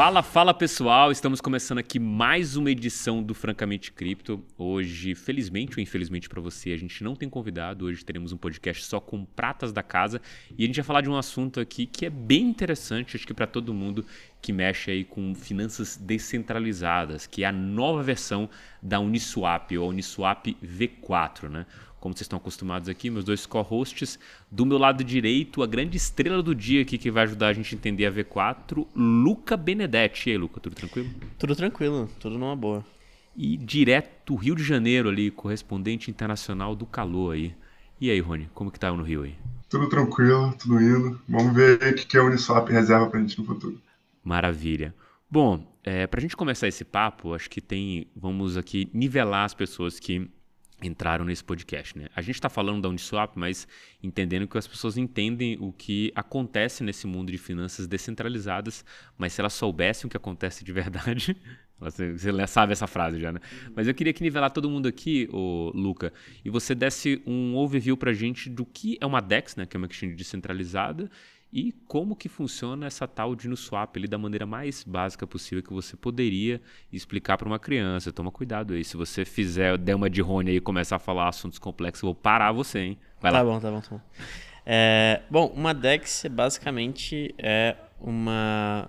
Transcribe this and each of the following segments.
Fala, fala pessoal, estamos começando aqui mais uma edição do Francamente Cripto. Hoje, felizmente ou infelizmente para você, a gente não tem convidado. Hoje teremos um podcast só com pratas da casa e a gente vai falar de um assunto aqui que é bem interessante, acho que para todo mundo que mexe aí com finanças descentralizadas, que é a nova versão da Uniswap ou Uniswap V4, né? Como vocês estão acostumados aqui, meus dois co-hosts. Do meu lado direito, a grande estrela do dia aqui que vai ajudar a gente a entender a V4, Luca Benedetti. E aí, Luca, tudo tranquilo? Tudo tranquilo, tudo numa boa. E direto Rio de Janeiro ali, correspondente internacional do calor aí. E aí, Rony, como que tá no Rio aí? Tudo tranquilo, tudo indo. Vamos ver o que a Uniswap reserva pra gente no futuro. Maravilha. Bom, é, para a gente começar esse papo, acho que tem. Vamos aqui nivelar as pessoas que entraram nesse podcast. Né? A gente está falando da Uniswap, mas entendendo que as pessoas entendem o que acontece nesse mundo de finanças descentralizadas, mas se elas soubessem o que acontece de verdade, você sabe essa frase já, né? Mas eu queria que nivelar todo mundo aqui, ô, Luca, e você desse um overview para a gente do que é uma DEX, né, que é uma exchange descentralizada, e como que funciona essa tal de swap ali da maneira mais básica possível que você poderia explicar para uma criança. Toma cuidado aí, se você fizer, der uma de Rony aí e começar a falar assuntos complexos, eu vou parar você, hein? Vai tá bom, tá bom, tá bom. É, bom, uma DEX basicamente é uma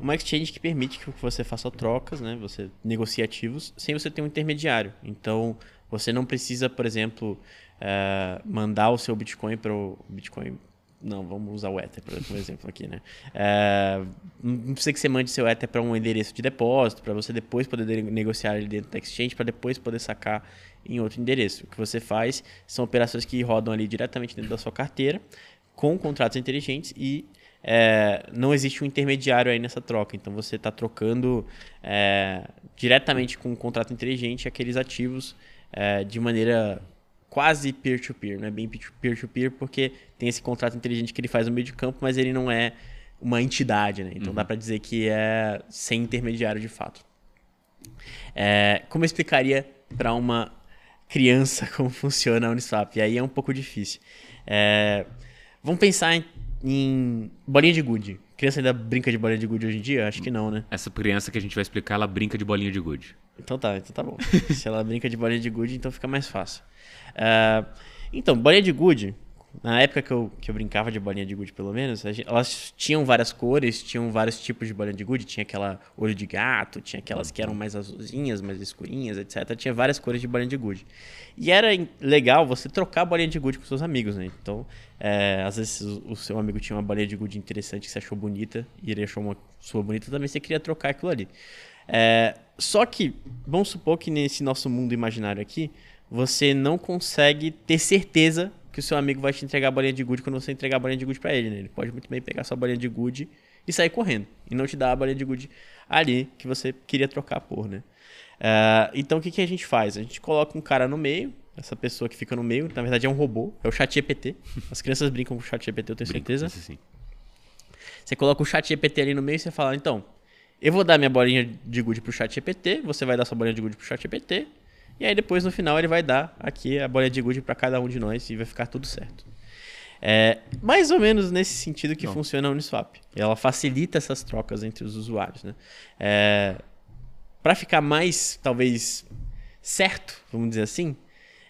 uma exchange que permite que você faça trocas, né? Você negocie ativos sem você ter um intermediário. Então, você não precisa, por exemplo, é, mandar o seu Bitcoin para o Bitcoin não, vamos usar o Ether, por exemplo, aqui, né? É, não precisa que você mande seu Ether para um endereço de depósito, para você depois poder negociar ele dentro da exchange, para depois poder sacar em outro endereço. O que você faz são operações que rodam ali diretamente dentro da sua carteira, com contratos inteligentes e é, não existe um intermediário aí nessa troca. Então você está trocando é, diretamente com um contrato inteligente aqueles ativos é, de maneira quase peer-to-peer, não é bem peer-to-peer porque tem esse contrato inteligente que ele faz no meio de campo, mas ele não é uma entidade, né? Então uhum. dá para dizer que é sem intermediário de fato. É, como eu explicaria para uma criança como funciona a Uniswap? E aí é um pouco difícil. É, vamos pensar em, em bolinha de gude. Criança ainda brinca de bolinha de gude hoje em dia? Acho que não, né? Essa criança que a gente vai explicar, ela brinca de bolinha de gude. Então tá, então tá bom. Se ela brinca de bolinha de gude, então fica mais fácil. Uh, então, bolinha de gude, na época que eu, que eu brincava de bolinha de gude, pelo menos, gente, elas tinham várias cores, tinham vários tipos de bolinha de gude. Tinha aquela olho de gato, tinha aquelas que eram mais azulzinhas, mais escurinhas, etc. Tinha várias cores de bolinha de gude. E era legal você trocar a bolinha de gude com seus amigos, né? Então, é, às vezes o seu amigo tinha uma bolinha de gude interessante que você achou bonita, e ele achou uma sua bonita também, você queria trocar aquilo ali. É, só que, vamos supor que nesse nosso mundo imaginário aqui, você não consegue ter certeza que o seu amigo vai te entregar a bolinha de gude quando você entregar a bolinha de gude para ele. Né? Ele pode muito bem pegar sua bolinha de gude e sair correndo. E não te dar a bolinha de gude ali que você queria trocar por, né? Uh, então o que, que a gente faz? A gente coloca um cara no meio, essa pessoa que fica no meio, na verdade é um robô, é o chat GPT. As crianças brincam com o chat GPT, eu tenho Brinco, certeza. Sim. Você coloca o chat GPT ali no meio e você fala, então, eu vou dar minha bolinha de gude pro chat GPT, você vai dar sua bolinha de gude pro chat GPT, e aí depois no final ele vai dar aqui a bolinha de gude para cada um de nós e vai ficar tudo certo. É mais ou menos nesse sentido que Não. funciona a Uniswap. Ela facilita essas trocas entre os usuários. Né? É, para ficar mais, talvez, certo, vamos dizer assim,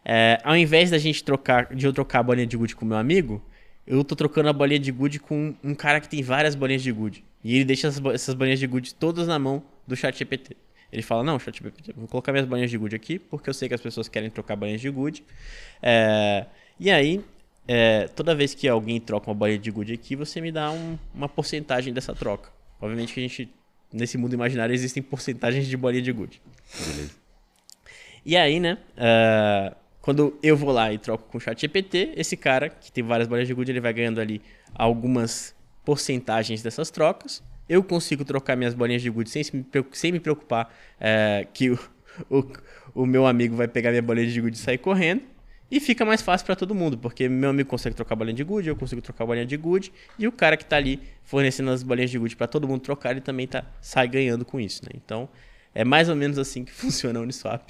é, ao invés da gente trocar, de eu trocar a bolinha de gude com meu amigo, eu tô trocando a bolinha de gude com um cara que tem várias bolinhas de gude. E ele deixa essas, essas bolinhas de gude todas na mão do chat GPT. Ele fala, não, ChatGPT, vou colocar minhas bolinhas de good aqui, porque eu sei que as pessoas querem trocar bolinhas de good. É, e aí, é, toda vez que alguém troca uma bolinha de good aqui, você me dá um, uma porcentagem dessa troca. Obviamente que a gente, nesse mundo imaginário, existem porcentagens de bolinha de good. Beleza. E aí, né, uh, quando eu vou lá e troco com o chat GPT, esse cara, que tem várias bolinhas de good, ele vai ganhando ali algumas porcentagens dessas trocas eu consigo trocar minhas bolinhas de gude sem, sem me preocupar é, que o, o, o, meu amigo vai pegar minha bolinha de gude e sair correndo. E fica mais fácil para todo mundo, porque meu amigo consegue trocar bolinha de gude, eu consigo trocar bolinha de gude, e o cara que está ali fornecendo as bolinhas de gude para todo mundo trocar, ele também tá, sai ganhando com isso. Né? Então, é mais ou menos assim que funciona a Uniswap.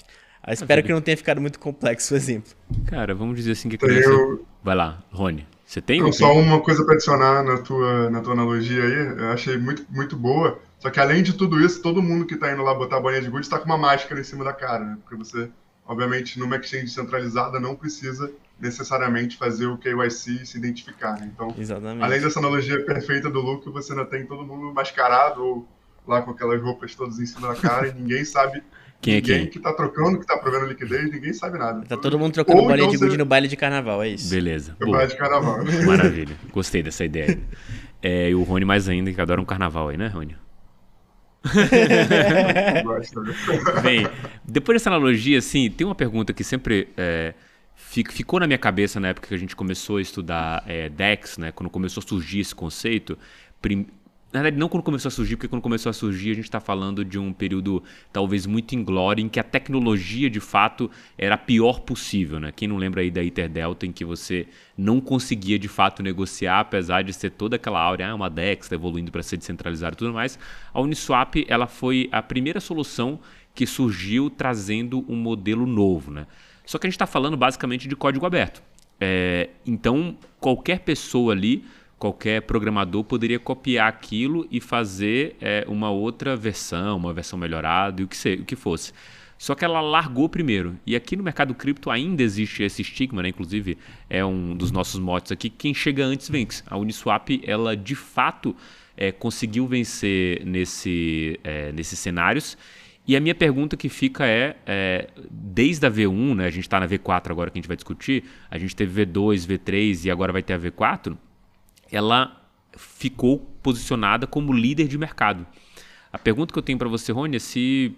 Ah, espero que não tenha ficado muito complexo o exemplo. Cara, vamos dizer assim que a criança... Eu... Vai lá, Rony. Você tem? Então, só uma coisa para adicionar na tua, na tua analogia aí, eu achei muito, muito boa, Só que além de tudo isso, todo mundo que está indo lá botar a bolinha de gude está com uma máscara em cima da cara, né? Porque você, obviamente, numa exchange centralizada não precisa necessariamente fazer o KYC e se identificar, né? Então, Exatamente. além dessa analogia perfeita do look, você ainda tem todo mundo mascarado ou lá com aquelas roupas todas em cima da cara e ninguém sabe Quem é ninguém quem? que tá trocando, que tá provendo liquidez, ninguém sabe nada. Tá todo mundo trocando Ou bolinha então de gude você- no baile de carnaval, é isso. Beleza. Eu Boa. baile de carnaval. Maravilha. Gostei dessa ideia. É, e o Rony mais ainda, que adora um carnaval aí, né, Rony? Gosto, né? Bem, depois dessa analogia, assim, tem uma pergunta que sempre é, fi- ficou na minha cabeça na época que a gente começou a estudar é, DEX, né? Quando começou a surgir esse conceito. Prim- Na verdade, não quando começou a surgir, porque quando começou a surgir a gente está falando de um período talvez muito inglório em que a tecnologia de fato era a pior possível, né? Quem não lembra aí da Interdelta em que você não conseguia de fato negociar, apesar de ser toda aquela áurea, ah, uma DEX está evoluindo para ser descentralizada e tudo mais. A Uniswap ela foi a primeira solução que surgiu trazendo um modelo novo, né? Só que a gente está falando basicamente de código aberto. É, então, qualquer pessoa ali, qualquer programador poderia copiar aquilo e fazer é, uma outra versão, uma versão melhorada e o que, se- o que fosse. Só que ela largou primeiro. E aqui no mercado cripto ainda existe esse estigma, né? Inclusive, é um dos nossos motes aqui. Quem chega antes vence. A Uniswap, ela de fato é, conseguiu vencer nesse, é, nesses cenários. E a minha pergunta que fica é, é, desde a V1, né, a gente está na V4 agora que a gente vai discutir, a gente teve V2, V3 e agora vai ter a V4, ela ficou posicionada como líder de mercado. A pergunta que eu tenho para você, Rony, é se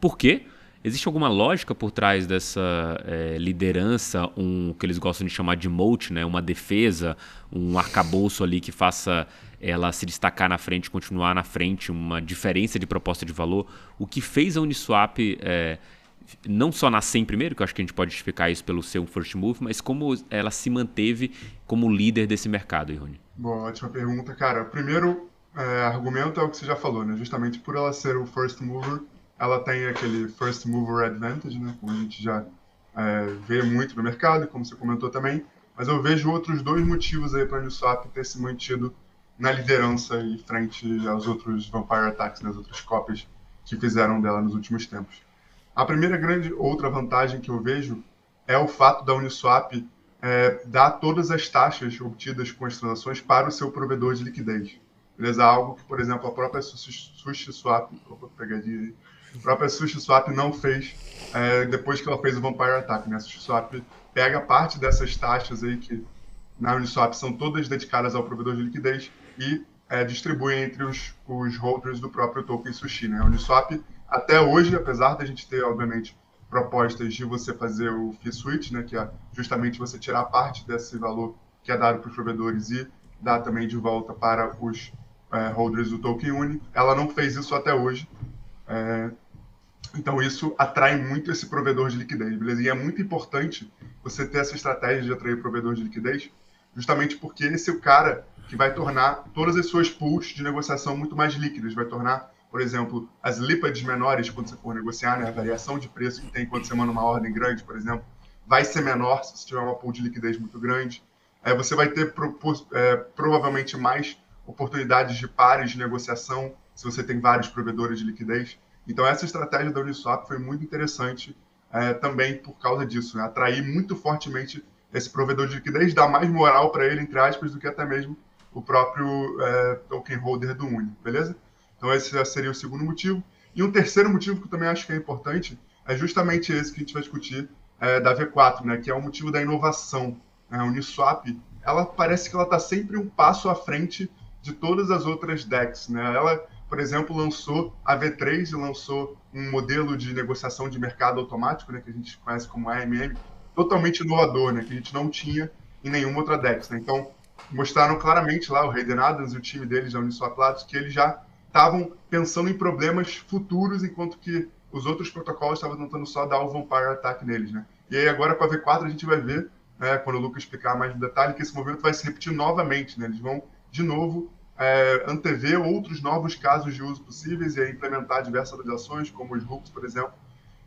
por quê? Existe alguma lógica por trás dessa é, liderança, um que eles gostam de chamar de moat, né? uma defesa, um arcabouço ali que faça ela se destacar na frente, continuar na frente, uma diferença de proposta de valor. O que fez a Uniswap é, não só nascer em primeiro, que eu acho que a gente pode justificar isso pelo seu first move, mas como ela se manteve como líder desse mercado, Rony? Bom, ótima pergunta, cara. O primeiro é, argumento é o que você já falou, né? Justamente por ela ser o first mover, ela tem aquele first mover advantage, né? Como a gente já é, vê muito no mercado, como você comentou também. Mas eu vejo outros dois motivos aí para a Uniswap ter se mantido na liderança e frente aos outros Vampire Attacks, né? as outras cópias que fizeram dela nos últimos tempos. A primeira grande outra vantagem que eu vejo é o fato da Uniswap é, dar todas as taxas obtidas com as transações para o seu provedor de liquidez. Beleza? Algo que, por exemplo, a própria SushiSwap, opa, pegadinha aí, a própria SushiSwap não fez é, depois que ela fez o Vampire Attack. Né? A SushiSwap pega parte dessas taxas aí que na Uniswap são todas dedicadas ao provedor de liquidez e é, distribui entre os, os holders do próprio token Sushi. Né? A Uniswap, até hoje, apesar da gente ter, obviamente, propostas de você fazer o fee switch, né, que é justamente você tirar parte desse valor que é dado para os provedores e dar também de volta para os é, holders do token Uni. Ela não fez isso até hoje. É, então isso atrai muito esse provedor de liquidez, beleza? E é muito importante você ter essa estratégia de atrair provedor de liquidez, justamente porque esse é o cara que vai tornar todas as suas pools de negociação muito mais líquidas, vai tornar por exemplo, as lípides menores quando você for negociar, né, a variação de preço que tem quando você manda uma ordem grande, por exemplo, vai ser menor se você tiver uma pool de liquidez muito grande. É, você vai ter pro, é, provavelmente mais oportunidades de pares de negociação se você tem vários provedores de liquidez. Então essa estratégia da Uniswap foi muito interessante é, também por causa disso, né? atrair muito fortemente esse provedor de liquidez, dar mais moral para ele, entre aspas, do que até mesmo o próprio é, token holder do Uni, beleza? Então esse seria o segundo motivo. E um terceiro motivo que eu também acho que é importante é justamente esse que a gente vai discutir é, da V4, né, que é o motivo da inovação. A Uniswap, ela parece que ela está sempre um passo à frente de todas as outras DEX. Né? Ela, por exemplo, lançou a V3 e lançou um modelo de negociação de mercado automático, né, que a gente conhece como AMM, totalmente inovador, né, que a gente não tinha em nenhuma outra DEX. Né? Então, mostraram claramente lá o Hayden Adams e o time deles da Uniswap Labs que eles já estavam pensando em problemas futuros, enquanto que os outros protocolos estavam tentando só dar o Vampire Attack neles, né? E aí agora com a V4 a gente vai ver, né, quando o Lucas explicar mais no detalhe, que esse movimento vai se repetir novamente, né? Eles vão, de novo, é, antever outros novos casos de uso possíveis e aí implementar diversas ações, como os hooks, por exemplo,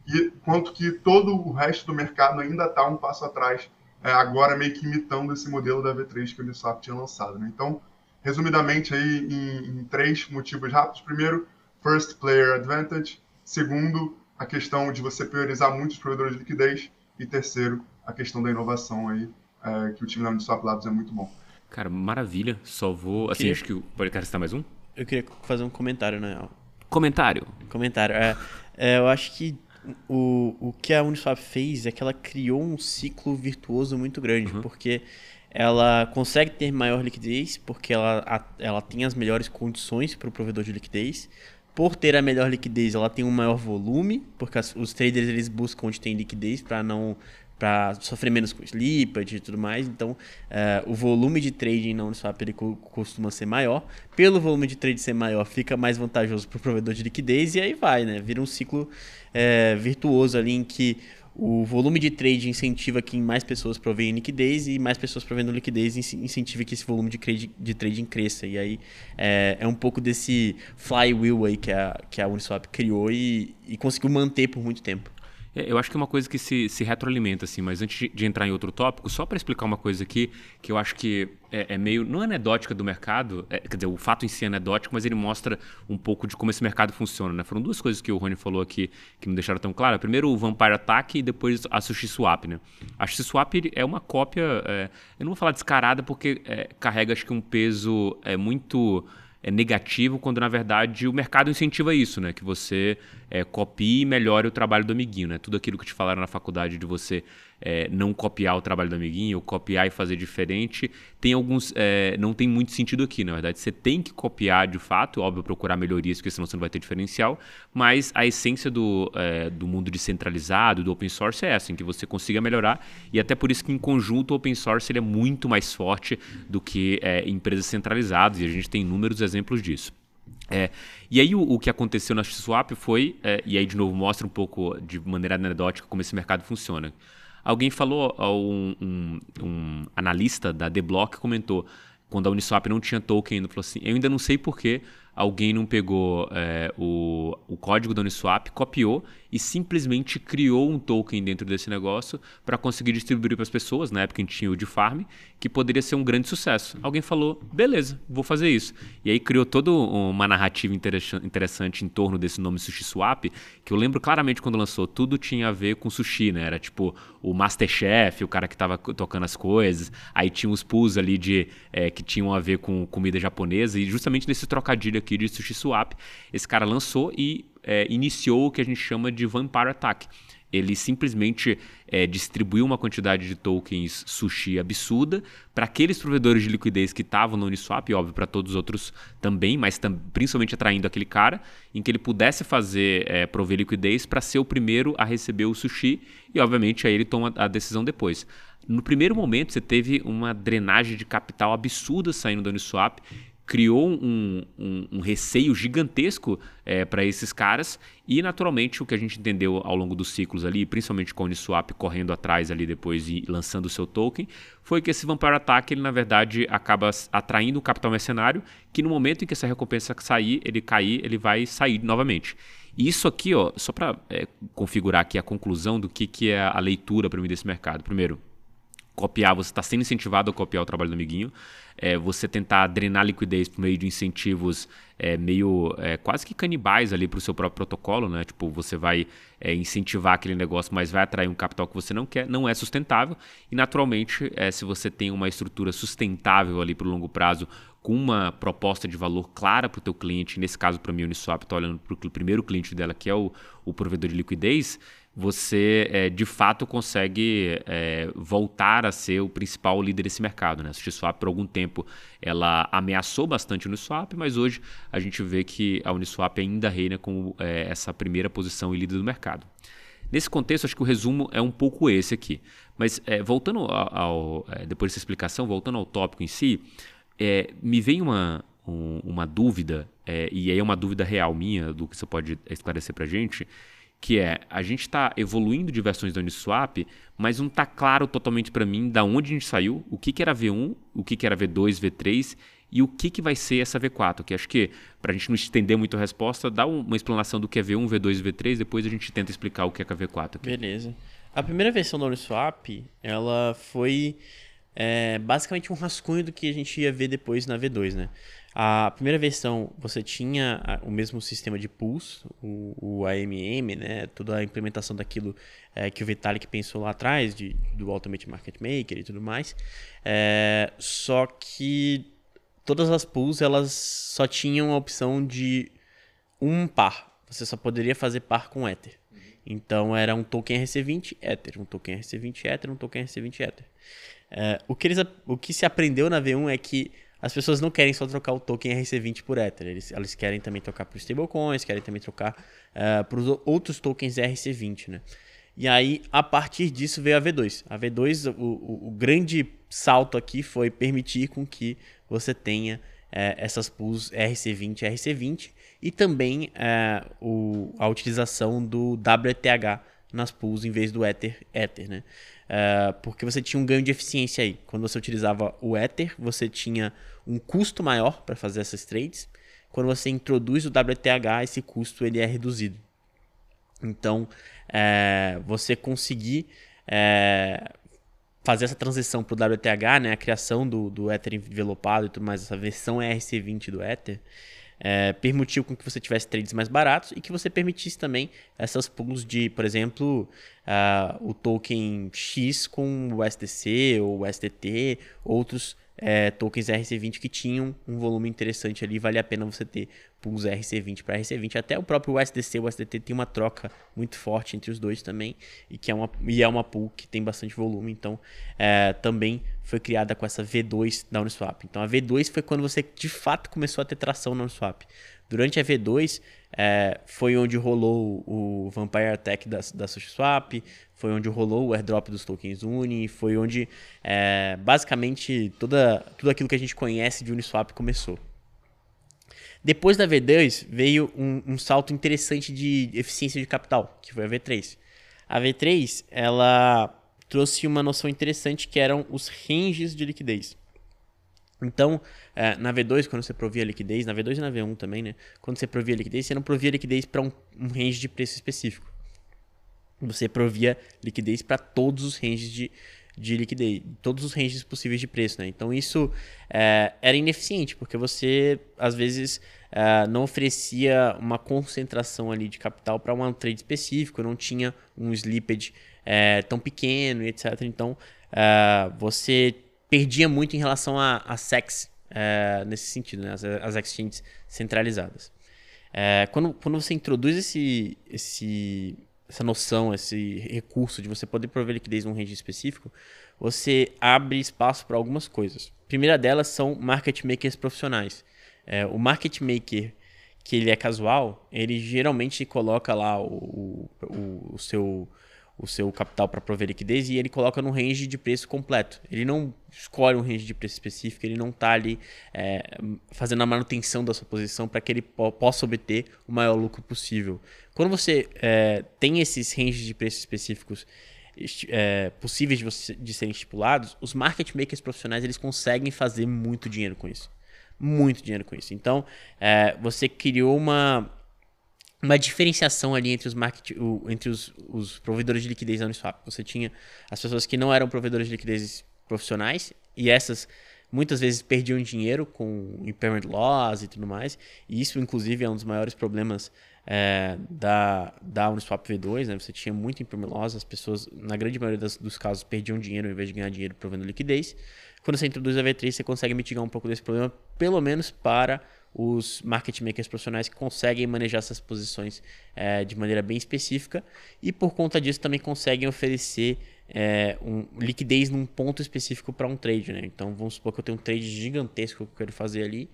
e quanto que todo o resto do mercado ainda está um passo atrás, é, agora meio que imitando esse modelo da V3 que o Uniswap tinha lançado, né? Então, resumidamente aí em, em, três motivos rápidos. Primeiro, First Player Advantage. Segundo, a questão de você priorizar muitos provedores de liquidez. E terceiro, a questão da inovação aí, é, que o time da Uniswap Labs é muito bom. Cara, maravilha. Só vou. Assim, Queria- acho que. Pode acrescentar mais um? Eu queria fazer um comentário, na real. Comentário. Comentário. É, é, eu acho que o, o que a Uniswap fez é que ela criou um ciclo virtuoso muito grande, porque ela consegue ter maior liquidez, porque ela, ela tem as melhores condições para o provedor de liquidez. Por ter a melhor liquidez, ela tem um maior volume, porque as- os traders eles buscam onde tem liquidez para não para sofrer menos com slippage e tudo mais. Então, eh, o volume de trading na Uniswap ele co- costuma ser maior. Pelo volume de trade ser maior, fica mais vantajoso para o provedor de liquidez e aí vai, né? Vira um ciclo eh, virtuoso ali em que o volume de trade incentiva que mais pessoas provêm liquidez e mais pessoas provendo liquidez incentiva que esse volume de, trade, de trading cresça. E aí é, é um pouco desse flywheel aí que a, que a Uniswap criou e, e conseguiu manter por muito tempo. É, Eu acho que é uma coisa que se, se retroalimenta, assim, mas antes de, entrar em outro tópico, só para explicar uma coisa aqui, que eu acho que é, é meio. não é anedótica do mercado, é, quer dizer, o fato em si é anedótico, mas ele mostra um pouco de como esse mercado funciona, né? Foram duas coisas que o Rony falou aqui que não deixaram tão claro. Primeiro o Vampire Attack e depois a Sushi Swap, né? A Sushi Swap é uma cópia, é, eu não vou falar descarada porque é, carrega, acho que, um peso é, muito é negativo, quando na verdade o mercado incentiva isso, né? Que você é, copie e melhore o trabalho do amiguinho, né? Tudo aquilo que te falaram na faculdade de você é, não copiar o trabalho do amiguinho, ou copiar e fazer diferente, tem alguns. é, não tem muito sentido aqui, na verdade. Você tem que copiar de fato, óbvio, procurar melhorias, porque senão você não vai ter diferencial, mas a essência do, é, do mundo descentralizado, do open source, é essa, em que você consiga melhorar, e até por isso que em conjunto o open source ele é muito mais forte do que é, empresas centralizadas, e a gente tem inúmeros exemplos disso. É, e aí o, o que aconteceu na Swap foi, é, e aí de novo mostra um pouco de maneira anedótica como esse mercado funciona. Alguém falou, um, um, um analista da The Block comentou, quando a Uniswap não tinha token ainda, falou assim, eu ainda não sei porquê alguém não pegou é, o, o código da Uniswap, copiou e simplesmente criou um token dentro desse negócio para conseguir distribuir para as pessoas, na época a gente tinha o de farm, que poderia ser um grande sucesso. Alguém falou, beleza, vou fazer isso. E aí criou toda uma narrativa interessa- interessante em torno desse nome Sushi Swap, que eu lembro claramente quando lançou, tudo tinha a ver com sushi, né? Era tipo o Masterchef, o cara que estava tocando as coisas, aí tinha os pools ali de, é, que tinham a ver com comida japonesa, e justamente nesse trocadilho de Sushi Swap, esse cara lançou e é, iniciou o que a gente chama de Vampire Attack. Ele simplesmente é, distribuiu uma quantidade de tokens sushi absurda para aqueles provedores de liquidez que estavam no Uniswap, e óbvio para todos os outros também, mas tam, principalmente atraindo aquele cara, em que ele pudesse fazer é, prover liquidez para ser o primeiro a receber o sushi, e obviamente aí ele toma a decisão depois. No primeiro momento, você teve uma drenagem de capital absurda saindo do Uniswap, criou um, um, um receio gigantesco é, para esses caras e naturalmente o que a gente entendeu ao longo dos ciclos ali, principalmente com a Uniswap correndo atrás ali depois e lançando o seu token, foi que esse Vampire Attack ele na verdade acaba atraindo um capital mercenário que no momento em que essa recompensa sair, ele cair, ele vai sair novamente. E isso aqui, ó, só para é, configurar aqui a conclusão do que, que é a leitura para mim desse mercado. Primeiro, copiar, você está sendo incentivado a copiar o trabalho do amiguinho. É, você tentar drenar liquidez por meio de incentivos é, meio é, quase que canibais ali para o seu próprio protocolo, né? Tipo, você vai é, incentivar aquele negócio, mas vai atrair um capital que você não quer, não é sustentável. E naturalmente, é, se você tem uma estrutura sustentável ali para o longo prazo, com uma proposta de valor clara para o teu cliente, nesse caso para mim, Uniswap, estou olhando para o primeiro cliente dela, que é o, o provedor de liquidez, você é, de fato consegue é, voltar a ser o principal líder desse mercado. Né? A Uniswap, por algum tempo, ela ameaçou bastante a Uniswap, mas hoje a gente vê que a Uniswap ainda reina como é, essa primeira posição e líder do mercado. Nesse contexto, acho que o resumo é um pouco esse aqui. Mas é, voltando ao, ao depois dessa explicação, voltando ao tópico em si, me vem uma, um, uma dúvida, e aí é uma dúvida real minha, do que você pode esclarecer para a gente, que é a gente está evoluindo de versões da Uniswap, mas não está claro totalmente para mim da onde a gente saiu, o que, que era V1, o que, que era V2, V3 e o que, que vai ser essa V4. Que acho que, para a gente não estender muito a resposta, dá uma explanação do que é V1, V2 e V3, depois a gente tenta explicar o que é a V4. Aqui. Beleza. A primeira versão da Uniswap, ela foi é basicamente um rascunho do que a gente ia ver depois na V2, né? A primeira versão você tinha o mesmo sistema de pools, o, o AMM, né? Toda a implementação daquilo é, que o Vitalik pensou lá atrás, de, do Ultimate Market Maker e tudo mais. É, só que todas as pools elas só tinham a opção de um par. Você só poderia fazer par com Ether. Então era um token RC20 Ether, um token RC20 Ether, um token RC20 Ether. É, o, que eles, o que se aprendeu na V1 é que as pessoas não querem só trocar o token RC20 por Ether. Eles, eles querem também trocar por stablecoins, querem também trocar uh, por outros tokens RC20, né? E aí, a partir disso, veio a V2. A V2, o, o, o grande salto aqui foi permitir com que você tenha é, essas pools RC20 e RC20 e também é, o, a utilização do WTH nas pools em vez do Ether, Ether né? É, porque você tinha um ganho de eficiência aí. Quando você utilizava o Ether, você tinha um custo maior para fazer essas trades. Quando você introduz o WTH, esse custo ele é reduzido. Então, é, você conseguir é, fazer essa transição para o WTH, né, a criação do, do Ether envelopado e tudo mais, essa versão ERC20 do Ether, é, permitiu com que você tivesse trades mais baratos e que você permitisse também essas pools de, por exemplo, uh, o token X com o SDC ou o SDT, outros é, tokens RC20 que tinham um volume interessante ali, vale a pena você ter pools RC20 para RC20. Até o próprio USDC, o USDT tem uma troca muito forte entre os dois também, e que é uma, e é uma pool que tem bastante volume, então é, também foi criada com essa V2 da Uniswap. Então a V2 foi quando você de fato começou a ter tração na Uniswap. Durante a V2 é, foi onde rolou o Vampire Attack da, da SushiSwap, foi onde rolou o airdrop dos tokens Uni, foi onde é, basicamente toda, tudo aquilo que a gente conhece de Uniswap começou. Depois da V2 veio um, um, salto interessante de eficiência de capital, que foi a V3. A V3 ela trouxe uma noção interessante que eram os ranges de liquidez. Então, é, na V2, quando você provia liquidez, na V2 e na V1 também, né? Quando você provia liquidez, você não provia liquidez para um, um range de preço específico. Você provia liquidez para todos os ranges de, de liquidez, todos os ranges possíveis de preço, né? Então isso é, era ineficiente, porque você às vezes é, não oferecia uma concentração ali de capital para um trade específico, não tinha um slippage é, tão pequeno, etc. Então é, você perdia muito em relação a, a SEX é, nesse sentido, né? as, as exchanges centralizadas. É, quando, quando você introduz esse, esse, essa noção, esse recurso de você poder prover liquidez num range específico, você abre espaço para algumas coisas. A primeira delas são market makers profissionais. É, o market maker que ele é casual, ele geralmente coloca lá o, o, o seu o seu capital para prover liquidez e ele coloca no range de preço completo. Ele não escolhe um range de preço específico, ele não está ali é, fazendo a manutenção da sua posição para que ele po possa obter o maior lucro possível. Quando você é, tem esses ranges de preços específicos é, possíveis de, você, de serem estipulados, os market makers profissionais eles conseguem fazer muito dinheiro com isso. Muito dinheiro com isso. Então, é, você criou uma uma diferenciação ali entre os market, o, entre os, os, provedores de liquidez da Uniswap. Você tinha as pessoas que não eram provedores de liquidez profissionais e essas muitas vezes perdiam dinheiro com impairment loss e tudo mais. E isso, inclusive, é um dos maiores problemas é, da, da Uniswap V2. Né? Você tinha muito impairment loss, as pessoas, na grande maioria das, dos casos, perdiam dinheiro ao invés de ganhar dinheiro provendo liquidez. Quando você introduz a V3, você consegue mitigar um pouco desse problema, pelo menos para os market makers profissionais que conseguem manejar essas posições é, de maneira bem específica e por conta disso também conseguem oferecer é, um, liquidez num ponto específico para um trade. Né? Então vamos supor que eu tenho um trade gigantesco que eu quero fazer ali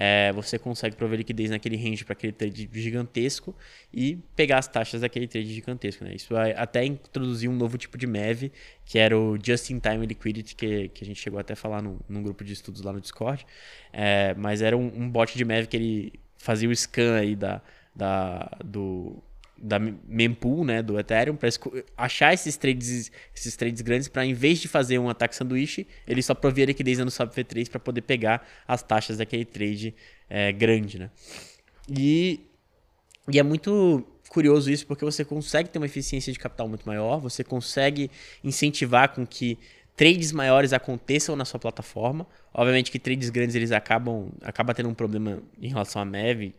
é, você consegue prover liquidez naquele range para aquele trade gigantesco e pegar as taxas daquele trade gigantesco. Né? Isso até introduzir um novo tipo de MEV, que era o Just-in-Time Liquidity, que, que a gente chegou até a falar no, num grupo de estudos lá no Discord. É, mas era um, um bot de MEV que ele fazia o scan aí da, da, do, da mempool, né, do Ethereum, para achar esses trades, esses trades grandes para em vez de fazer um ataque sanduíche, ele só provia liquidez no SAP V3 para poder pegar as taxas daquele trade é, grande, né? E, e é muito curioso isso porque você consegue ter uma eficiência de capital muito maior, você consegue incentivar com que trades maiores aconteçam na sua plataforma. Obviamente que trades grandes eles acabam acaba tendo um problema em relação à MEV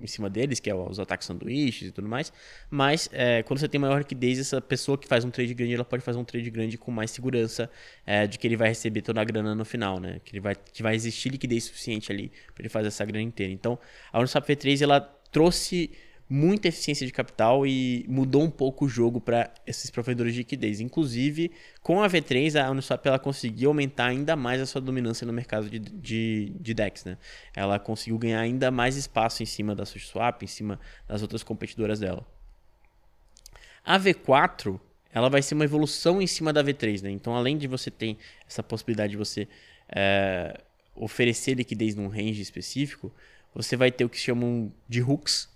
em cima deles, que é os ataques sanduíches e tudo mais. Mas é, quando você tem maior liquidez, essa pessoa que faz um trade grande, ela pode fazer um trade grande com mais segurança é, de que ele vai receber toda a grana no final, né? Que ele vai que vai existir liquidez suficiente ali para ele fazer essa grana inteira. Então, a Uniswap V3 ela trouxe muita eficiência de capital e mudou um pouco o jogo para esses provedores de liquidez. Inclusive, com a V3, a Uniswap ela conseguiu aumentar ainda mais a sua dominância no mercado de, de, de DEX. Né? Ela conseguiu ganhar ainda mais espaço em cima da SushiSwap, em cima das outras competidoras dela. A V4 ela vai ser uma evolução em cima da V3. Né? Então, além de você ter essa possibilidade de você é, oferecer liquidez num range específico, você vai ter o que chamam de hooks,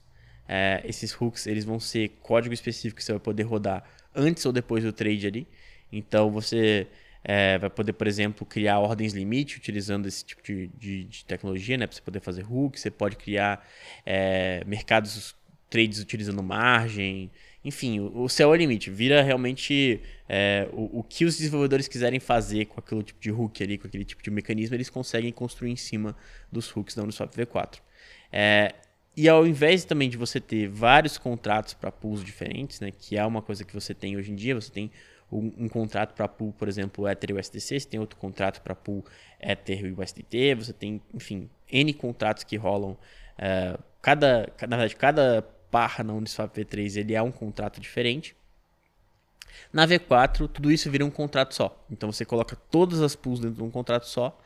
é, esses hooks eles vão ser código específico que você vai poder rodar antes ou depois do trade ali. Então você é, vai poder, por exemplo, criar ordens limite utilizando esse tipo de, de, de tecnologia, né? Para você poder fazer hook. Você pode criar é, mercados trades utilizando margem. Enfim, o, céu é o limite. Vira realmente é, o, o, que os desenvolvedores quiserem fazer com aquele tipo de hook ali, com aquele tipo de mecanismo, eles conseguem construir em cima dos hooks da Uniswap V4. É, e ao invés também de você ter vários contratos para pools diferentes, né, que é uma coisa que você tem hoje em dia, você tem um, um contrato para pool, por exemplo, Ether e USDC, você tem outro contrato para pool Ether e USDT, você tem, enfim, N contratos que rolam. Uh, cada, na verdade, cada par na Uniswap V3 ele é um contrato diferente. Na V4, tudo isso vira um contrato só. Então você coloca todas as pools dentro de um contrato só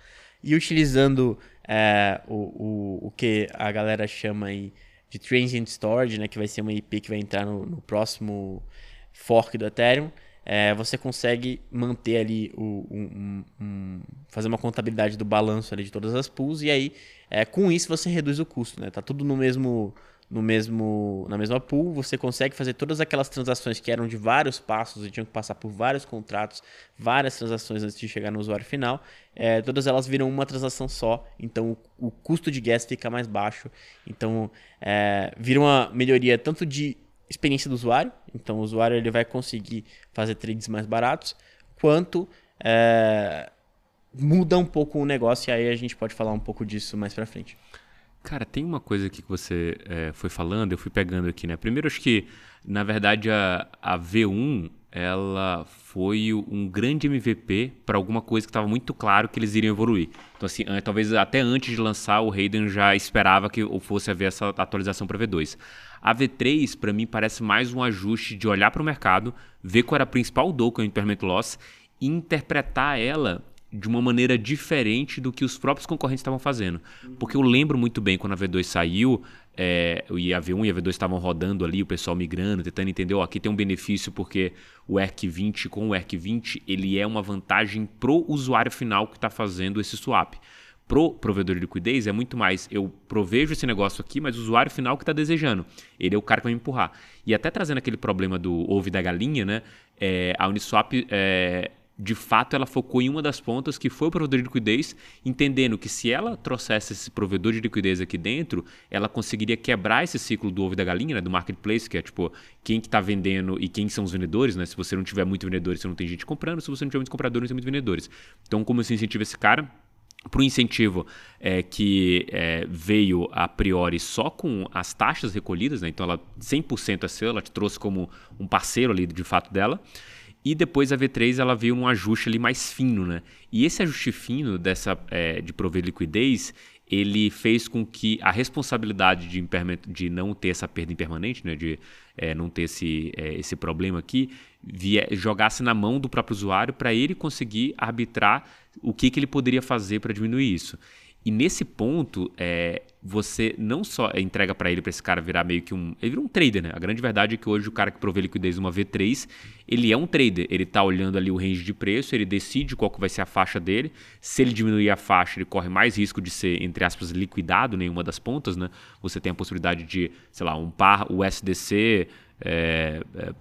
e utilizando é, o, o, o que a galera chama aí de Transient Storage, né, que vai ser uma IP que vai entrar no, no próximo fork do Ethereum, é, você consegue manter ali o, um, um, fazer uma contabilidade do balanço ali de todas as pools e aí é, com isso você reduz o custo, né? Tá tudo no mesmo no mesmo, na mesma pool, você consegue fazer todas aquelas transações que eram de vários passos e tinham que passar por vários contratos, várias transações antes de chegar no usuário final, é, todas elas viram uma transação só, então o, o custo de gas fica mais baixo, então é, vira uma melhoria tanto de experiência do usuário, então o usuário ele vai conseguir fazer trades mais baratos, quanto é, muda um pouco o negócio e aí a gente pode falar um pouco disso mais para frente. Cara, tem uma coisa aqui que você é, foi falando, eu fui pegando aqui, né? Primeiro, acho que, na verdade, a, a V1 ela foi um grande MVP para alguma coisa que estava muito claro que eles iriam evoluir. Então, assim, talvez até antes de lançar, o Hayden já esperava que fosse haver essa atualização para V2. A V3, para mim, parece mais um ajuste de olhar para o mercado, ver qual era a principal dor é o Loss e interpretar ela de uma maneira diferente do que os próprios concorrentes estavam fazendo. Porque eu lembro muito bem quando a V2 saiu, é, e a V1 e a V2 estavam rodando ali, o pessoal migrando, tentando entender, ó, aqui tem um benefício porque o ERC20 com o ERC20, ele é uma vantagem pro usuário final que está fazendo esse swap. Pro provedor de liquidez é muito mais, eu provejo esse negócio aqui, mas o usuário final que está desejando. Ele é o cara que vai me empurrar. E até trazendo aquele problema do ovo da galinha, né? É, a Uniswap é, de fato ela focou em uma das pontas que foi o provedor de liquidez, entendendo que se ela trouxesse esse provedor de liquidez aqui dentro, ela conseguiria quebrar esse ciclo do ovo e da galinha, né, do marketplace, que é tipo quem que está vendendo e quem são os vendedores, né? Se você não tiver muito vendedores, você não tem gente comprando, se você não tiver muitos compradores, não tem muitos vendedores. Então, como você incentiva esse cara? para o incentivo é, que é, veio a priori só com as taxas recolhidas, né? então ela 100% é seu, ela te trouxe como um parceiro ali de fato dela. E depois a V3 ela veio num ajuste ali mais fino, né? E esse ajuste fino dessa é, de prover liquidez, ele fez com que a responsabilidade de, de não ter essa perda impermanente, né? De é, não ter esse, é, esse problema aqui, via, jogasse na mão do próprio usuário para ele conseguir arbitrar o que, que ele poderia fazer para diminuir isso. E nesse ponto, é, você não só entrega para ele, para esse cara virar meio que um. Ele vira um trader, né? A grande verdade é que hoje o cara que provê liquidez numa V3, ele é um trader. Ele está olhando ali o range de preço, ele decide qual que vai ser a faixa dele. Se ele diminuir a faixa, ele corre mais risco de ser, entre aspas, liquidado em uma das pontas, né? Você tem a possibilidade de, sei lá, um par, o SDC, é, é,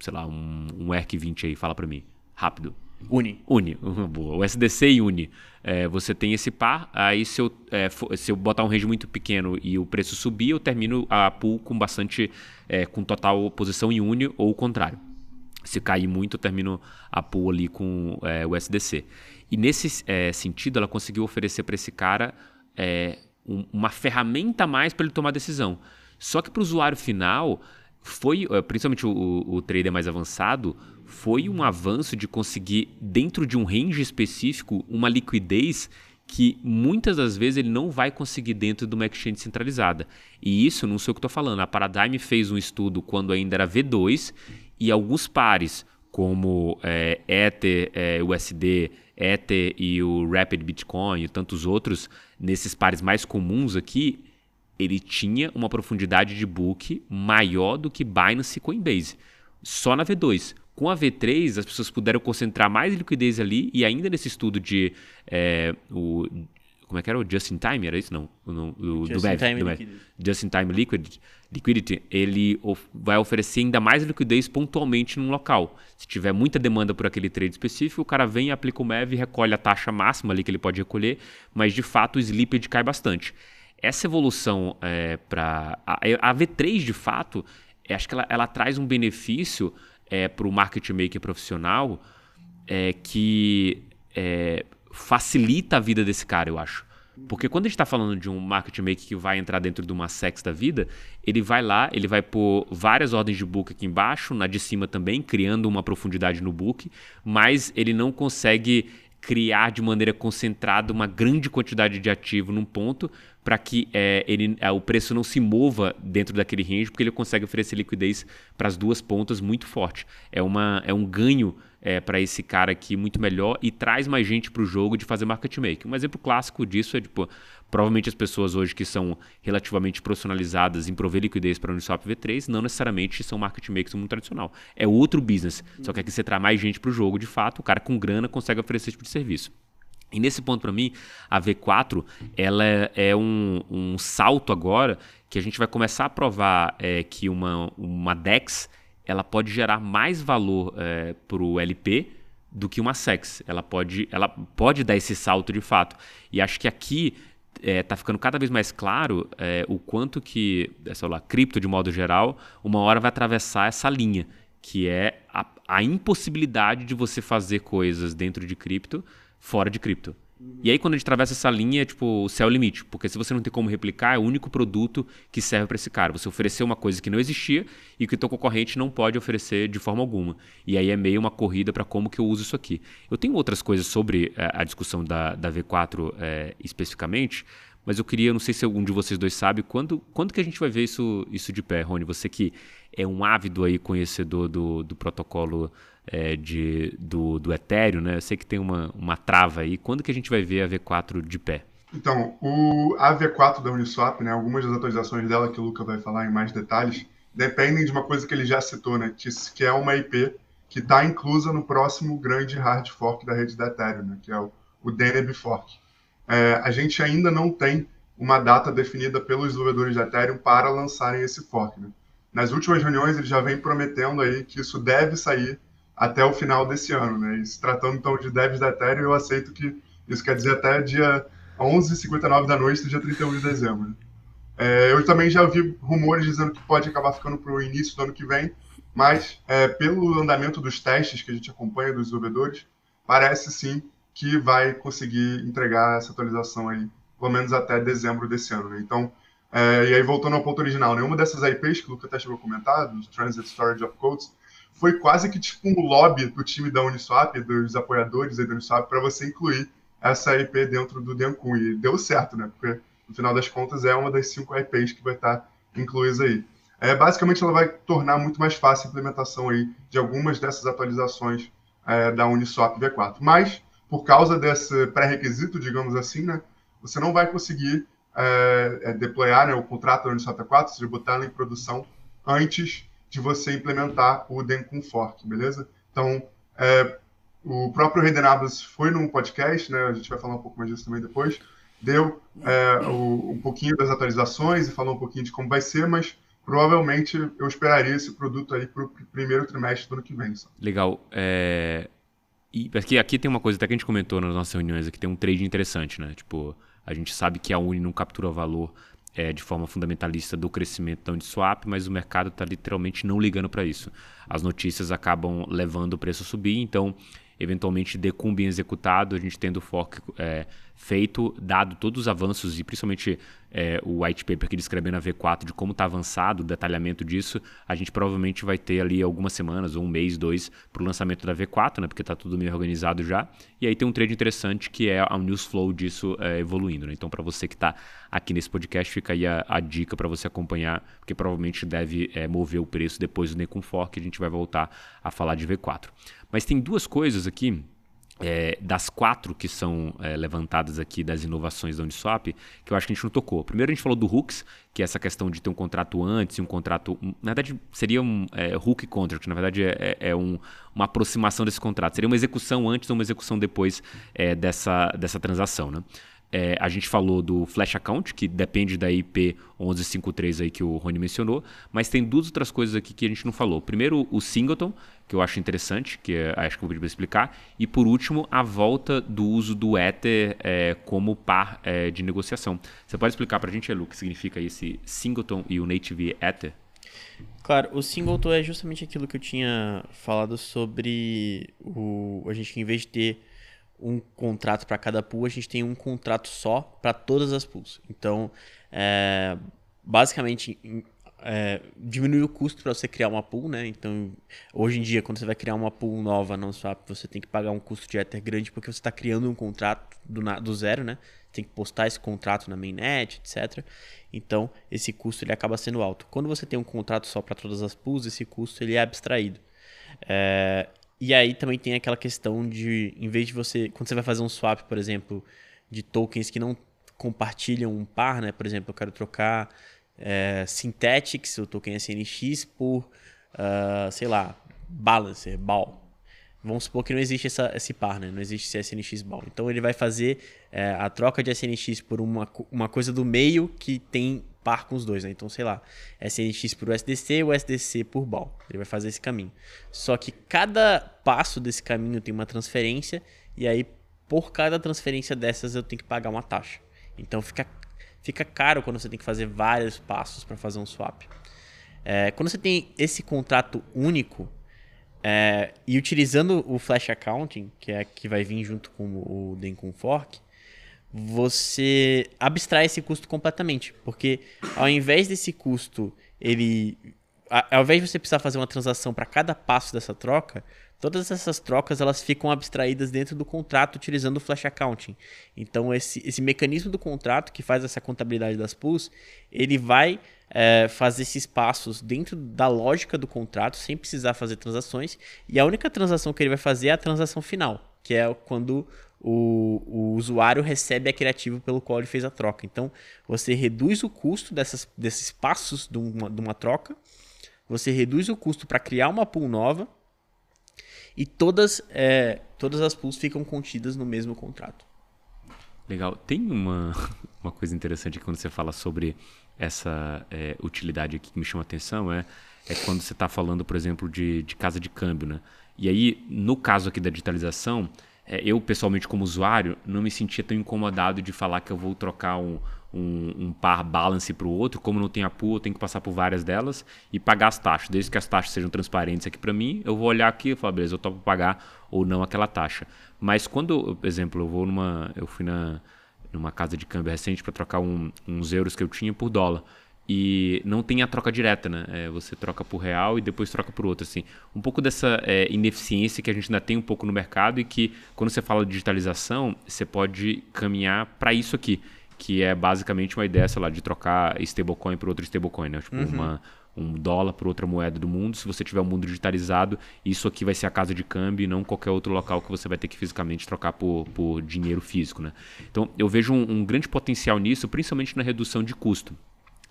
sei lá, um, um ERC20 aí, fala para mim, rápido. Uni. Uni, boa. O SDC e Uni. É, você tem esse par, aí se eu, é, se eu botar um range muito pequeno e o preço subir, eu termino a pool com bastante, é, com total posição em Uni ou o contrário. Se cair muito, eu termino a pool ali com é, o SDC. E nesse é, sentido, ela conseguiu oferecer para esse cara é, um, uma ferramenta a mais para ele tomar decisão. Só que para o usuário final, foi, principalmente o, o trader mais avançado, foi um avanço de conseguir, dentro de um range específico, uma liquidez que muitas das vezes ele não vai conseguir dentro de uma exchange centralizada. E isso não sei o que estou falando. A Paradigm fez um estudo quando ainda era V2 e alguns pares, como é, Ether, é, USD, Ether e o Rapid Bitcoin e tantos outros, nesses pares mais comuns aqui, ele tinha uma profundidade de book maior do que Binance e Coinbase. Só na V2. Com a V3, as pessoas puderam concentrar mais liquidez ali e ainda nesse estudo de é, o como é que era o Just in Time, era isso não? O, o, Just, do in time do Just in Time Liquid, Liquidity, ele of, vai oferecer ainda mais liquidez pontualmente num local. Se tiver muita demanda por aquele trade específico, o cara vem, aplica o MEV e recolhe a taxa máxima ali que ele pode recolher, mas de fato o slippage cai bastante. Essa evolução é, para a, a, V3 de fato, acho que ela, ela traz um benefício é, para o market maker profissional é, que é, facilita a vida desse cara, eu acho. Porque quando a gente está falando de um market maker que vai entrar dentro de uma sex da vida, ele vai lá, ele vai pôr várias ordens de book aqui embaixo, na de cima também, criando uma profundidade no book, mas ele não consegue criar de maneira concentrada uma grande quantidade de ativo num ponto para que é, ele, é, o preço não se mova dentro daquele range, porque ele consegue oferecer liquidez para as duas pontas muito forte. É, uma, é um ganho é, para esse cara aqui muito melhor e traz mais gente para o jogo de fazer market making. Um exemplo clássico disso é, tipo, provavelmente as pessoas hoje que são relativamente profissionalizadas em prover liquidez para o Uniswap V3 não necessariamente são market makers muito tradicional. É outro business. Só que aqui você traz mais gente para o jogo, de fato, o cara com grana consegue oferecer esse tipo de serviço. E nesse ponto, para mim, a V4 ela é, é um, um, salto agora que a gente vai começar a provar é, que uma, uma DEX ela pode gerar mais valor é, para o LP do que uma SEX. Ela pode, ela pode dar esse salto de fato. E acho que aqui está é, tá ficando cada vez mais claro é, o quanto que, é, sei lá, cripto de modo geral, uma hora vai atravessar essa linha, que é a, a impossibilidade de você fazer coisas dentro de cripto fora de cripto. E aí, quando a gente atravessa essa linha, é tipo, o céu é o limite. Porque se você não tem como replicar, é o único produto que serve para esse cara. Você ofereceu uma coisa que não existia e que o teu concorrente não pode oferecer de forma alguma. E aí é meio uma corrida para como que eu uso isso aqui. Eu tenho outras coisas sobre é, a discussão da, da V4 é, especificamente, mas eu queria, não sei se algum de vocês dois sabe, quando, quando que a gente vai ver isso, isso de pé, Rony? Você que é um ávido aí conhecedor do, do protocolo é, de, do, do Ethereum, né? Eu sei que tem uma, uma trava aí. Quando que a gente vai ver a V4 de pé? Então, o, a V4 da Uniswap, né, algumas das atualizações dela que o Luca vai falar em mais detalhes, dependem de uma coisa que ele já citou, né, que, que é uma IP que está inclusa no próximo grande hard fork da rede da Ethereum, né, que é o, o Deneb Fork. É, a gente ainda não tem uma data definida pelos desenvolvedores da Ethereum para lançarem esse fork. Né. Nas últimas reuniões, ele já vem prometendo aí que isso deve sair até o final desse ano, né? E se tratando então de devs da Ethereum, eu aceito que isso quer dizer até dia 11h59 da noite do dia 31 de dezembro. Né? É, eu também já ouvi rumores dizendo que pode acabar ficando para o início do ano que vem, mas é, pelo andamento dos testes que a gente acompanha dos desenvolvedores, parece sim que vai conseguir entregar essa atualização aí, pelo menos até dezembro desse ano. Né? Então, é, e aí voltando ao ponto original, nenhuma dessas IPs que o Lucas até chegou a comentar, dos Transit Storage of Codes, foi quase que tipo um lobby do time da Uniswap, dos apoiadores da Uniswap, para você incluir essa IP dentro do Dencun. E deu certo, né? Porque, no final das contas, é uma das cinco IPs que vai estar incluída aí. É, basicamente, ela vai tornar muito mais fácil a implementação aí de algumas dessas atualizações é, da Uniswap V4. Mas, por causa desse pré-requisito, digamos assim, né, você não vai conseguir é, é deployar né, o contrato da Uniswap V4, ou seja, botar em produção antes de você implementar o Dencun Fork, beleza? Então, é, o próprio Redenables foi num podcast, né? A gente vai falar um pouco mais disso também depois. Deu é, o, um pouquinho das atualizações e falou um pouquinho de como vai ser, mas provavelmente eu esperaria esse produto aí para o primeiro trimestre do ano que vem. Só. Legal. É... E aqui, aqui tem uma coisa até que a gente comentou nas nossas reuniões, aqui tem um trade interessante, né? Tipo, a gente sabe que a Uni não captura valor é, de forma fundamentalista do crescimento da Uniswap, mas o mercado está literalmente não ligando para isso. As notícias acabam levando o preço a subir, então eventualmente decum bem executado, a gente tendo o fork é, feito, dado todos os avanços e principalmente é, o white paper que descreve na V4 de como está avançado o detalhamento disso, a gente provavelmente vai ter ali algumas semanas, ou um mês, dois, para o lançamento da V4, né, porque está tudo meio organizado já. E aí tem um trade interessante que é a news flow disso é, evoluindo. Né? Então, para você que está aqui nesse podcast, fica aí a, a dica para você acompanhar, porque provavelmente deve é, mover o preço depois do Necum Fork, a gente vai voltar a falar de V4. Mas tem duas coisas aqui é, das quatro que são é, levantadas aqui das inovações da Uniswap, que eu acho que a gente não tocou. Primeiro a gente falou do hooks, que é essa questão de ter um contrato antes e um contrato. Na verdade, seria um é, hook contract, na verdade é, é, é um, uma aproximação desse contrato. Seria uma execução antes ou uma execução depois é, dessa, dessa transação. Né? É, a gente falou do Flash Account, que depende da IP 1153 aí que o Rony mencionou, mas tem duas outras coisas aqui que a gente não falou. Primeiro, o Singleton, que eu acho interessante, que é, acho que eu vou para explicar. E por último, a volta do uso do Ether é, como par é, de negociação. Você pode explicar para a gente, Elu, o que significa esse Singleton e o Native Ether? Claro, o Singleton é justamente aquilo que eu tinha falado sobre o, a gente, em vez de ter um contrato para cada pool, a gente tem um contrato só para todas as pools. Então, é, basicamente, é, diminui o custo para você criar uma pool, né? Então, hoje em dia, quando você vai criar uma pool nova no Swap, você tem que pagar um custo de Ether grande porque você está criando um contrato do, do zero, né? Tem que postar esse contrato na mainnet, etc. Então, esse custo ele acaba sendo alto. Quando você tem um contrato só para todas as pools, esse custo ele é abstraído. É, e aí também tem aquela questão de, em vez de você, quando você vai fazer um swap, por exemplo, de tokens que não compartilham um par, né? Por exemplo, eu quero trocar é, o token SNX, por, uh, sei lá, Balancer, BAL. Vamos supor que não existe essa, esse par, né? Não existe esse SNX BAL. Então ele vai fazer é, a troca de SNX por uma, uma coisa do meio que tem par com os dois, né? Então, sei lá, SNX por USDC, USDC por BAL. Ele vai fazer esse caminho. Só que cada passo desse caminho tem uma transferência e aí por cada transferência dessas eu tenho que pagar uma taxa. Então fica, fica caro quando você tem que fazer vários passos para fazer um swap. É, quando você tem esse contrato único é, e utilizando o Flash Accounting, que é que vai vir junto com o Dencon Fork, você abstrai esse custo completamente. Porque ao invés desse custo, ele. Ao invés de você precisar fazer uma transação para cada passo dessa troca, todas essas trocas elas ficam abstraídas dentro do contrato utilizando o Flash Accounting. Então, esse, esse mecanismo do contrato que faz essa contabilidade das pools, ele vai é, fazer esses passos dentro da lógica do contrato, sem precisar fazer transações. E a única transação que ele vai fazer é a transação final, que é quando o, o usuário recebe a criativo pelo qual ele fez a troca. Então, você reduz o custo dessas, desses passos de uma, de uma troca, você reduz o custo para criar uma pool nova e todas, é, todas as pools ficam contidas no mesmo contrato. Legal. Tem uma, uma coisa interessante quando você fala sobre essa é, utilidade aqui que me chama a atenção, é, é quando você está falando, por exemplo, de, de casa de câmbio. Né? E aí, no caso aqui da digitalização, eu pessoalmente como usuário não me sentia tão incomodado de falar que eu vou trocar um, um, um par balance para o outro, como não tem a pool, eu tenho que passar por várias delas e pagar as taxas. Desde que as taxas sejam transparentes aqui para mim, eu vou olhar aqui e falar, beleza, eu topo pagar ou não aquela taxa. Mas quando, por exemplo, eu vou numa, eu fui na, numa casa de câmbio recente para trocar um, uns euros que eu tinha por dólar e não tem a troca direta, né? É, você troca por real e depois troca por outro, assim. Um pouco dessa é, ineficiência que a gente ainda tem um pouco no mercado e que quando você fala de digitalização, você pode caminhar para isso aqui, que é basicamente uma ideia, sei lá, de trocar stablecoin por outro stablecoin, né? Tipo, uhum. uma, um dólar por outra moeda do mundo. Se você tiver um mundo digitalizado, isso aqui vai ser a casa de câmbio e não qualquer outro local que você vai ter que fisicamente trocar por, por dinheiro físico, né? Então, eu vejo um, um grande potencial nisso, principalmente na redução de custo.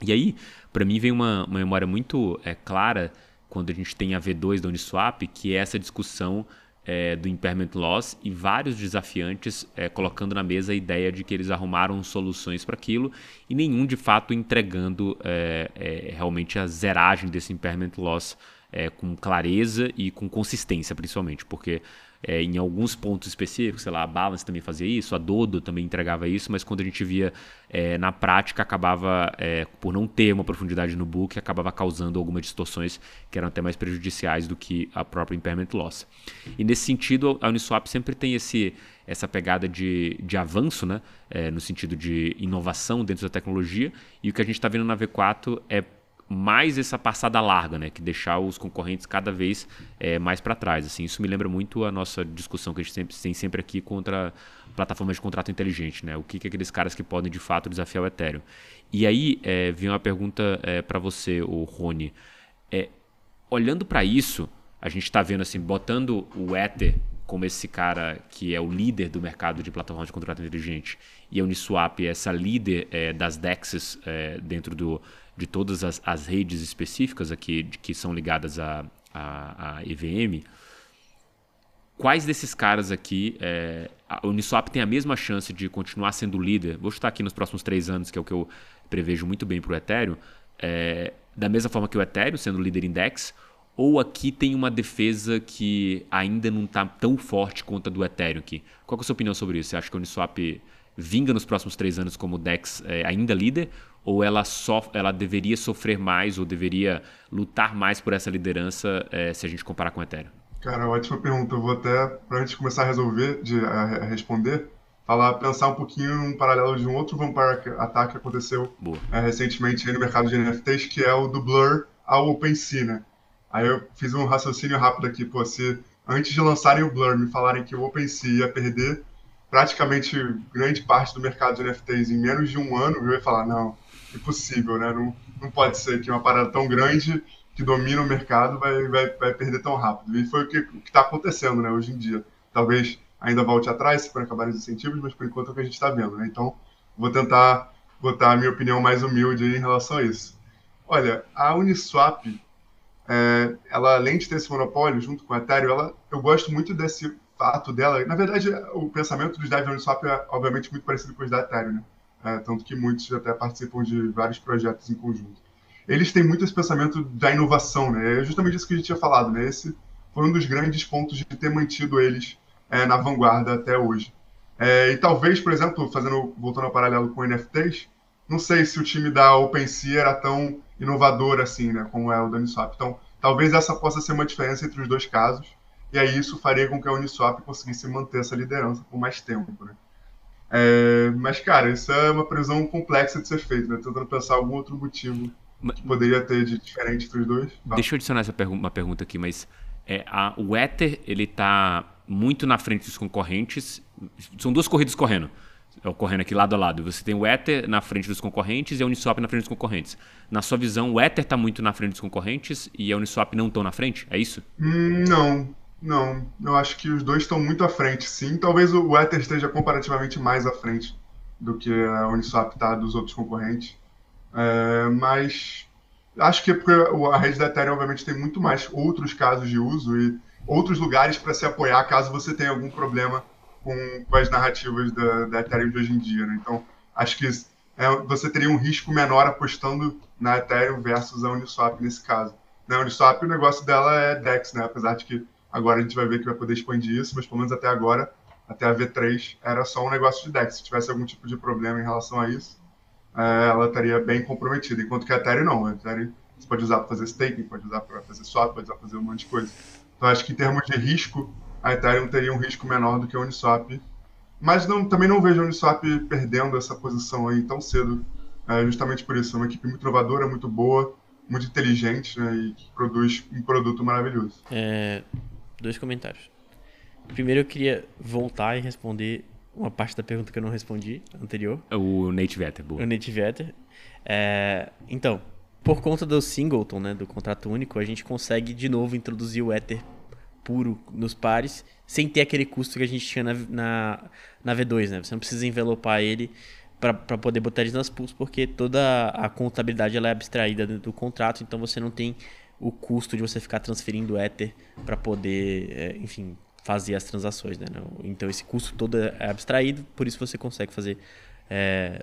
E aí, para mim, vem uma, uma memória muito é, clara quando a gente tem a V2 da Uniswap, que é essa discussão é, do impairment loss e vários desafiantes é, colocando na mesa a ideia de que eles arrumaram soluções para aquilo e nenhum de fato entregando é, é realmente a zeragem desse impairment loss é, com clareza e com consistência, principalmente, porque é, em alguns pontos específicos, sei lá, a Balance também fazia isso, a Dodo também entregava isso, mas quando a gente via é, na prática, acabava, é, por não ter uma profundidade no book, acabava causando algumas distorções que eram até mais prejudiciais do que a própria impairment loss. E nesse sentido, a Uniswap sempre tem esse, essa pegada de, de avanço, né? É, no sentido de inovação dentro da tecnologia, e o que a gente está vendo na V4 é mais essa passada larga, né, que deixar os concorrentes cada vez é, mais para trás. Assim, isso me lembra muito a nossa discussão que a gente sempre, tem sempre aqui contra plataformas de contrato inteligente, né? O que, que aqueles caras que podem de fato desafiar o Ethereum. E aí é, vem uma pergunta é, para você, o Rony. É, olhando para isso, a gente está vendo assim, botando o Ether como esse cara que é o líder do mercado de plataformas de contrato inteligente e a Uniswap é essa líder é, das DEXs é, dentro do, de todas as, as redes específicas aqui de, que são ligadas à a, a, a, EVM, quais desses caras aqui, é, a Uniswap tem a mesma chance de continuar sendo líder, vou chutar aqui nos próximos três anos, que é o que eu prevejo muito bem para o Ethereum, é, da mesma forma que o Ethereum, sendo líder index, ou aqui tem uma defesa que ainda não está tão forte quanto a do Ethereum aqui? Qual é a sua opinião sobre isso? Você acha que a Uniswap vinga nos próximos três anos como DEX é, ainda líder? Ou ela, só, ela deveria sofrer mais ou deveria lutar mais por essa liderança é, se a gente comparar com o Ethereum? Cara, ótima pergunta. Eu vou até, para antes de começar a resolver, de a, a responder, falar, pensar um pouquinho um paralelo de um outro vampire ataque que aconteceu é, recentemente no mercado de NFTs, que é o do Blur ao OpenSea, né? Aí eu fiz um raciocínio rápido aqui, pô, se antes de lançarem o Blur me falarem que o OpenSea ia perder praticamente grande parte do mercado de NFTs em menos de um ano, eu ia falar, não, impossível, né? Não, não pode ser que uma parada tão grande que domina o mercado vai, vai, vai perder tão rápido. E foi o que está acontecendo, né, hoje em dia. Talvez ainda volte atrás, se for acabar os incentivos, mas por enquanto é o que a gente está vendo, né? Então, vou tentar botar a minha opinião mais humilde em relação a isso. Olha, a Uniswap, é, ela além de ter esse monopólio junto com a Ethereum, ela, eu gosto muito desse fato dela. Na verdade, o pensamento dos devs da Uniswap é obviamente muito parecido com os da Ethereum, né? É, tanto que muitos até participam de vários projetos em conjunto. Eles têm muito esse pensamento da inovação, né? É justamente isso que a gente tinha falado, né? Esse foi um dos grandes pontos de ter mantido eles é, na vanguarda até hoje. É, e talvez, por exemplo, fazendo voltando ao paralelo com NFTs, não sei se o time da OpenSea era tão inovador assim, né, como é o da Uniswap. Então, talvez essa possa ser uma diferença entre os dois casos, e aí isso faria com que a Uniswap conseguisse manter essa liderança por mais tempo, né? É, mas, cara, isso é uma previsão complexa de ser feita, né? Tentando pensar algum outro motivo que poderia ter de diferente entre os dois. Deixa eu adicionar essa pergu uma pergunta aqui, mas é, a, o Ether, ele tá muito na frente dos concorrentes. São duas corridas correndo. Ocorrendo aqui lado a lado. Você tem o Ether na frente dos concorrentes e a Uniswap na frente dos concorrentes. Na sua visão, o Ether está muito na frente dos concorrentes e a Uniswap não estão na frente? É isso? Hum, não. Não, eu acho que os dois estão muito à frente, sim. Talvez o Ether esteja comparativamente mais à frente do que a Uniswap está dos outros concorrentes. É, mas acho que é porque a rede da Ethereum, obviamente, tem muito mais outros casos de uso e outros lugares para se apoiar caso você tenha algum problema com, com as narrativas da, da, Ethereum de hoje em dia. Né? Então, acho que é, você teria um risco menor apostando na Ethereum versus a Uniswap nesse caso. Na Uniswap, o negócio dela é DEX, né? apesar de que Agora a gente vai ver que vai poder expandir isso, mas pelo menos até agora, até a V3, era só um negócio de DEX. Se tivesse algum tipo de problema em relação a isso, é, ela estaria bem comprometida. Enquanto que a Ethereum não. A Ethereum você pode usar para fazer staking, pode usar para fazer swap, pode usar para fazer um monte de coisa. Então acho que em termos de risco, a Ethereum teria um risco menor do que a Uniswap. Mas não, também não vejo a Uniswap perdendo essa posição aí tão cedo, é, justamente por isso. É uma equipe muito inovadora, muito boa, muito inteligente né, e que produz um produto maravilhoso. É, dois comentários. Primeiro eu queria voltar e responder uma parte da pergunta que eu não respondi anterior. O Native Ether, boa. O Native Ether. É, então, por conta do singleton, né, do contrato único, a gente consegue de novo introduzir o Ether puro nos pares, sem ter aquele custo que a gente tinha na, na, na V2, né? Você não precisa envelopar ele para poder botar ele nas pools, porque toda a contabilidade ela é abstraída do contrato, então você não tem o custo de você ficar transferindo Ether para poder, é, enfim, fazer as transações. Né? Então esse custo todo é abstraído, por isso você consegue fazer é,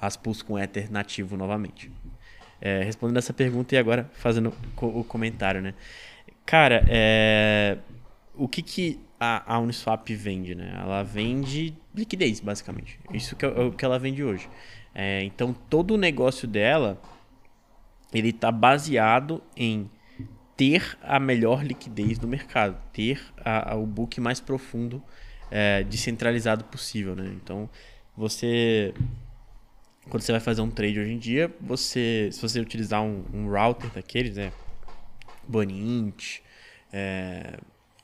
as pools com Ether nativo novamente. É, respondendo essa pergunta e agora fazendo o comentário, né? Cara, é, o que que a, a Uniswap vende, né? Ela vende liquidez, basicamente. Isso que é o que ela vende hoje. É, então, todo o negócio dela, ele está baseado em ter a melhor liquidez do mercado, ter a, a, o book mais profundo, é, descentralizado possível, né? Então, você quando você vai fazer um trade hoje em dia, você se você utilizar um, um router daqueles, né? Bonint, é,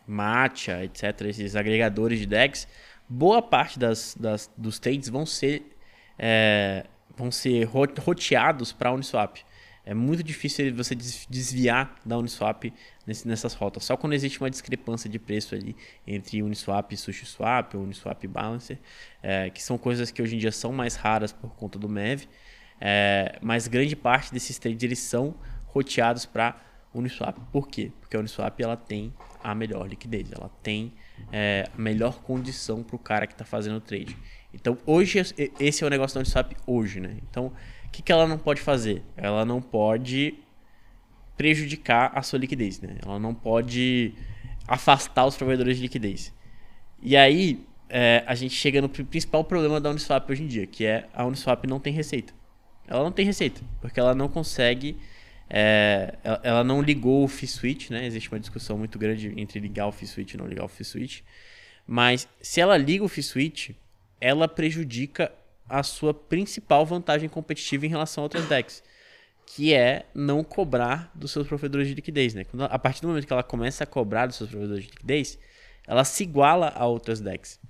Matcha, etc., esses agregadores de DEX, boa parte das, das dos trades vão ser, é, vão ser roteados para a Uniswap. É muito difícil você desviar da Uniswap nessas rotas. Só quando existe uma discrepância de preço ali entre Uniswap e SushiSwap ou Uniswap Balancer, é, que são coisas que hoje em dia são mais raras por conta do MEV, é, mas grande parte desses trades eles são roteados para Uniswap. Por quê? Porque a Uniswap ela tem a melhor liquidez, ela tem é, a melhor condição para o cara que está fazendo o trade. Então hoje esse é o negócio da Uniswap hoje, né? Então o que, que ela não pode fazer? Ela não pode prejudicar a sua liquidez, né? Ela não pode afastar os provedores de liquidez. E aí é, a gente chega no principal problema da Uniswap hoje em dia, que é a Uniswap não tem receita. Ela não tem receita, porque ela não consegue é, ela não ligou o fee switch, né? Existe uma discussão muito grande entre ligar o fee switch e não ligar o fee switch. Mas se ela liga o fee switch, ela prejudica a sua principal vantagem competitiva em relação a outras decks, que é não cobrar dos seus provedores de liquidez, né? Quando, a partir do momento que ela começa a cobrar dos seus provedores de liquidez, ela se iguala a outras decks.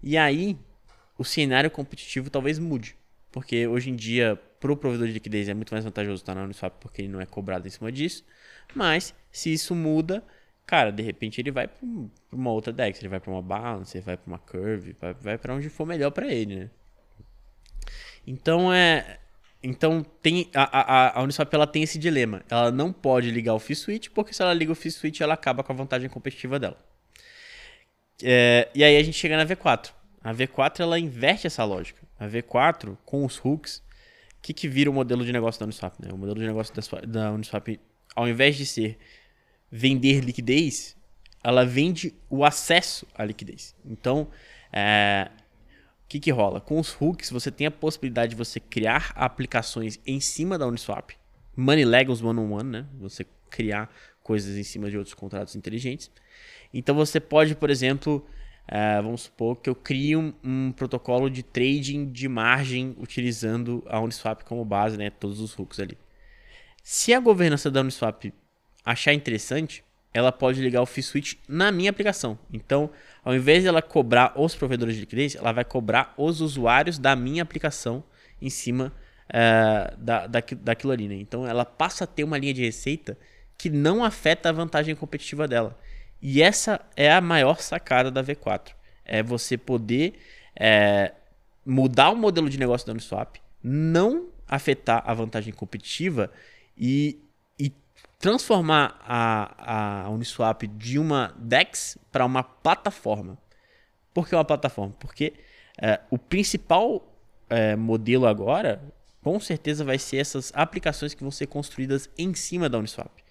E aí, o cenário competitivo talvez mude. Porque hoje em dia, para o provedor de liquidez é muito mais vantajoso estar na Uniswap porque ele não é cobrado em cima disso. Mas, se isso muda, cara, de repente ele vai para uma outra DEX, ele vai para uma Balance, ele vai para uma Curve, vai, vai para onde for melhor para ele, né? Então, é... Então, tem a, a, a Uniswap ela tem esse dilema. Ela não pode ligar o fee switch, porque se ela liga o fee switch, ela acaba com a vantagem competitiva dela. É, e aí a gente chega na V4. A V4 ela inverte essa lógica. A V4 com os hooks, que, que vira o modelo de negócio da Uniswap? Né? O modelo de negócio da Uniswap, ao invés de ser vender liquidez, ela vende o acesso à liquidez. Então, é, o que, que rola? Com os hooks, você tem a possibilidade de você criar aplicações em cima da Uniswap. Money Legals one-on-one, né? Você criar coisas em cima de outros contratos inteligentes. Então, você pode, por exemplo, Uh, vamos supor que eu crio um, um, protocolo de trading de margem utilizando a Uniswap como base, né, todos os hooks ali. Se a governança da Uniswap achar interessante, ela pode ligar o fee switch na minha aplicação. Então, ao invés de ela cobrar os provedores de liquidez, ela vai cobrar os usuários da minha aplicação em cima uh, da, da, daquilo ali. Né? Então, ela passa a ter uma linha de receita que não afeta a vantagem competitiva dela. E essa é a maior sacada da V4. É você poder é, mudar o modelo de negócio da Uniswap, não afetar a vantagem competitiva e, e transformar a, a Uniswap de uma DEX para uma plataforma. Por que uma plataforma? Porque é, o principal é, modelo agora, com certeza, vai ser essas aplicações que vão ser construídas em cima da Uniswap.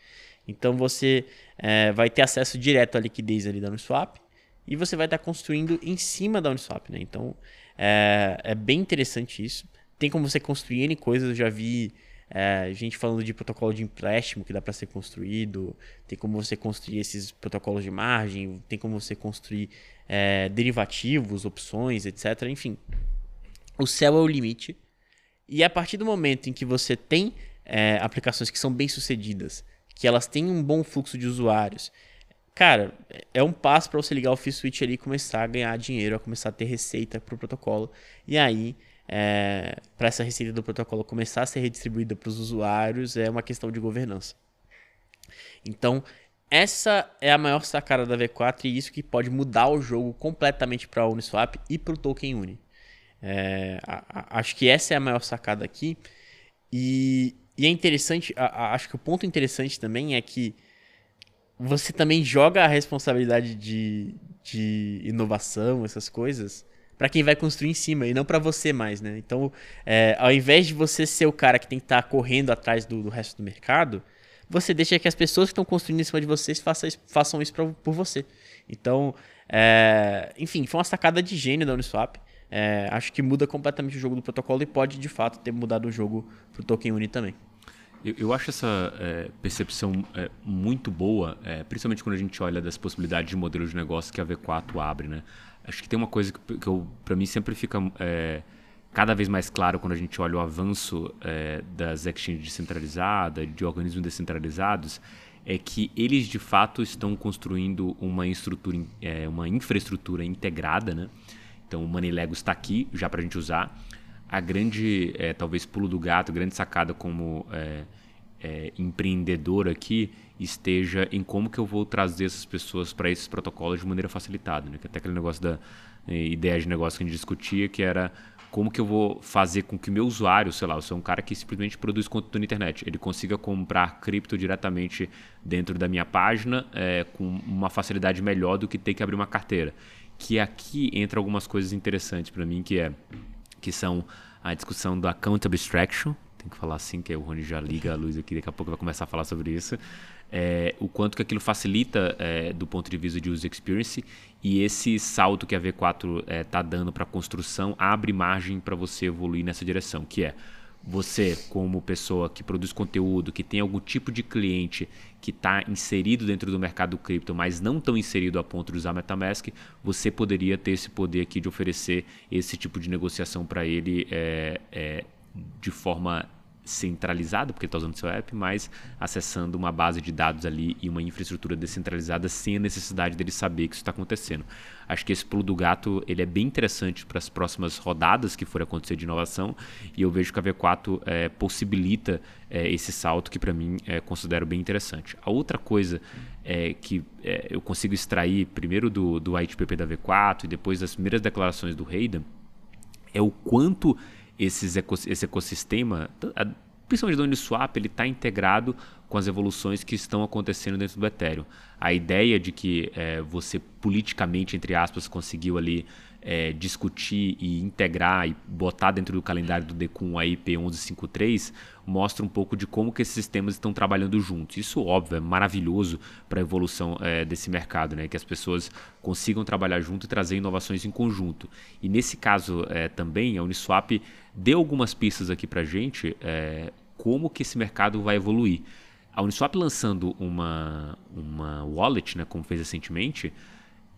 Então você é, vai ter acesso direto à liquidez ali da Uniswap e você vai estar construindo em cima da Uniswap, né? Então é, é bem interessante isso. Tem como você construir N coisas, eu já vi é, gente falando de protocolo de empréstimo que dá para ser construído, tem como você construir esses protocolos de margem, tem como você construir é, derivativos, opções, etc. Enfim, o céu é o limite. E a partir do momento em que você tem é, aplicações que são bem sucedidas, que elas têm um bom fluxo de usuários. Cara, é um passo para você ligar o Fee Switch ali e começar a ganhar dinheiro, a começar a ter receita para o protocolo. E aí, é, para essa receita do protocolo começar a ser redistribuída para os usuários, é uma questão de governança. Então, essa é a maior sacada da V4 e isso que pode mudar o jogo completamente para a Uniswap e para o Token Uni. É, a, a, acho que essa é a maior sacada aqui. E, e é interessante, a, a, acho que o ponto interessante também é que você também joga a responsabilidade de, de inovação, essas coisas, para quem vai construir em cima e não para você mais, né? Então, é, ao invés de você ser o cara que tem que estar tá correndo atrás do, do, resto do mercado, você deixa que as pessoas que estão construindo em cima de vocês façam, façam isso pra, por você. Então, é, enfim, foi uma sacada de gênio da Uniswap. É, acho que muda completamente o jogo do protocolo e pode, de fato, ter mudado o jogo para o Token Uni também. Eu, eu acho essa é, percepção é, muito boa, é, principalmente quando a gente olha das possibilidades de modelo de negócio que a V4 abre, né? Acho que tem uma coisa que, que para mim sempre fica é, cada vez mais claro quando a gente olha o avanço é, das exchanges descentralizadas, de organismos descentralizados, é que eles de fato estão construindo uma, uma infraestrutura integrada, né? Então o Money Lego está aqui já para a gente usar. A grande, é, talvez pulo do gato, grande sacada como é, é, empreendedor aqui esteja em como que eu vou trazer essas pessoas para esses protocolos de maneira facilitada. Né? Que até aquele negócio da é, ideia de negócio que a gente discutia, que era como que eu vou fazer com que meu usuário, sei lá, eu sou um cara que simplesmente produz conteúdo na internet, ele consiga comprar cripto diretamente dentro da minha página é, com uma facilidade melhor do que ter que abrir uma carteira que aqui entra algumas coisas interessantes para mim, que é que são a discussão do account abstraction, tem que falar assim, que o Rony já liga a luz aqui, daqui a pouco vai começar a falar sobre isso. É, o quanto que aquilo facilita é, do ponto de vista de user experience e esse salto que a V4 está é, tá dando para a construção abre margem para você evoluir nessa direção, que é você, como pessoa que produz conteúdo, que tem algum tipo de cliente que está inserido dentro do mercado cripto, mas não tão inserido a ponto de usar MetaMask, você poderia ter esse poder aqui de oferecer esse tipo de negociação para ele é, é, de forma centralizado, porque está usando seu app, mas acessando uma base de dados ali e uma infraestrutura descentralizada sem a necessidade dele saber que isso está acontecendo. Acho que esse pulo do gato ele é bem interessante para as próximas rodadas que forem acontecer de inovação e eu vejo que a V4 é, possibilita é, esse salto que para mim é, considero bem interessante. A outra coisa que eu consigo extrair primeiro do, do ITPP da V4 e depois das primeiras declarações do Hayden é o quanto esses esse ecossistema, principalmente do Uniswap, ele está integrado com as evoluções que estão acontecendo dentro do Ethereum. A ideia de que é, você politicamente, entre aspas, conseguiu ali é, discutir e integrar e botar dentro do calendário do Decum a IP 1153 mostra um pouco de como que esses sistemas estão trabalhando juntos. Isso, óbvio, é maravilhoso para a evolução é, desse mercado, né? que as pessoas consigam trabalhar junto e trazer inovações em conjunto. E nesse caso é, também, a Uniswap deu algumas pistas aqui para a gente é, como que esse mercado vai evoluir. A Uniswap lançando uma, uma wallet, né, como fez recentemente,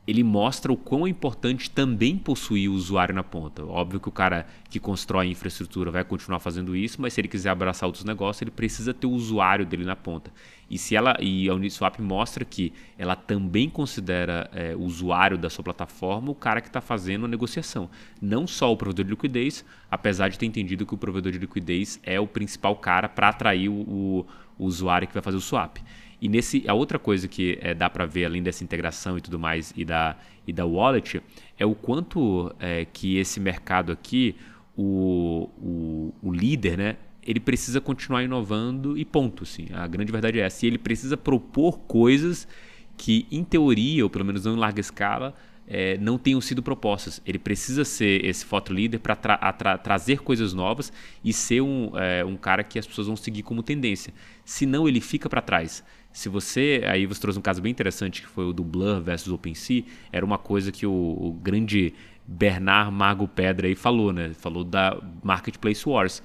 ele mostra o quão é importante também possuir o usuário na ponta. Óbvio que o cara que constrói infraestrutura vai continuar fazendo isso, mas se ele quiser abraçar outros negócios, ele precisa ter o usuário dele na ponta. E se ela e a Uniswap mostra que ela também considera é, o usuário da sua plataforma o cara que está fazendo a negociação, não só o provedor de liquidez, apesar de ter entendido que o provedor de liquidez é o principal cara para atrair o, o, o usuário que vai fazer o swap. E nesse, a outra coisa que é, dá para ver, além dessa integração e tudo mais, e da, e da wallet, é o quanto é, que esse mercado aqui, o, o, o, líder, né, ele precisa continuar inovando e ponto. Assim. A grande verdade é essa. E ele precisa propor coisas que, em teoria, ou pelo menos não em larga escala, é, não tenham sido propostas. Ele precisa ser esse foto líder para tra tra trazer coisas novas e ser um, é, um cara que as pessoas vão seguir como tendência. Senão ele fica para trás. Se você. Aí você trouxe um caso bem interessante que foi o do Blur versus OpenSea. Era uma coisa que o, o grande Bernard Mago Pedra aí falou, né? Falou da Marketplace Wars.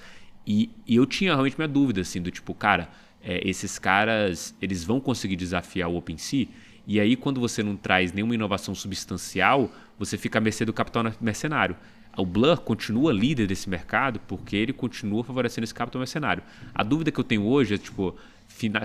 E, e eu tinha realmente minha dúvida, assim, do tipo, cara, é, esses caras, eles vão conseguir desafiar o OpenSea? E aí, quando você não traz nenhuma inovação substancial, você fica à mercê do capital mercenário. O Blur continua líder desse mercado porque ele continua favorecendo esse capital mercenário. A dúvida que eu tenho hoje é, tipo,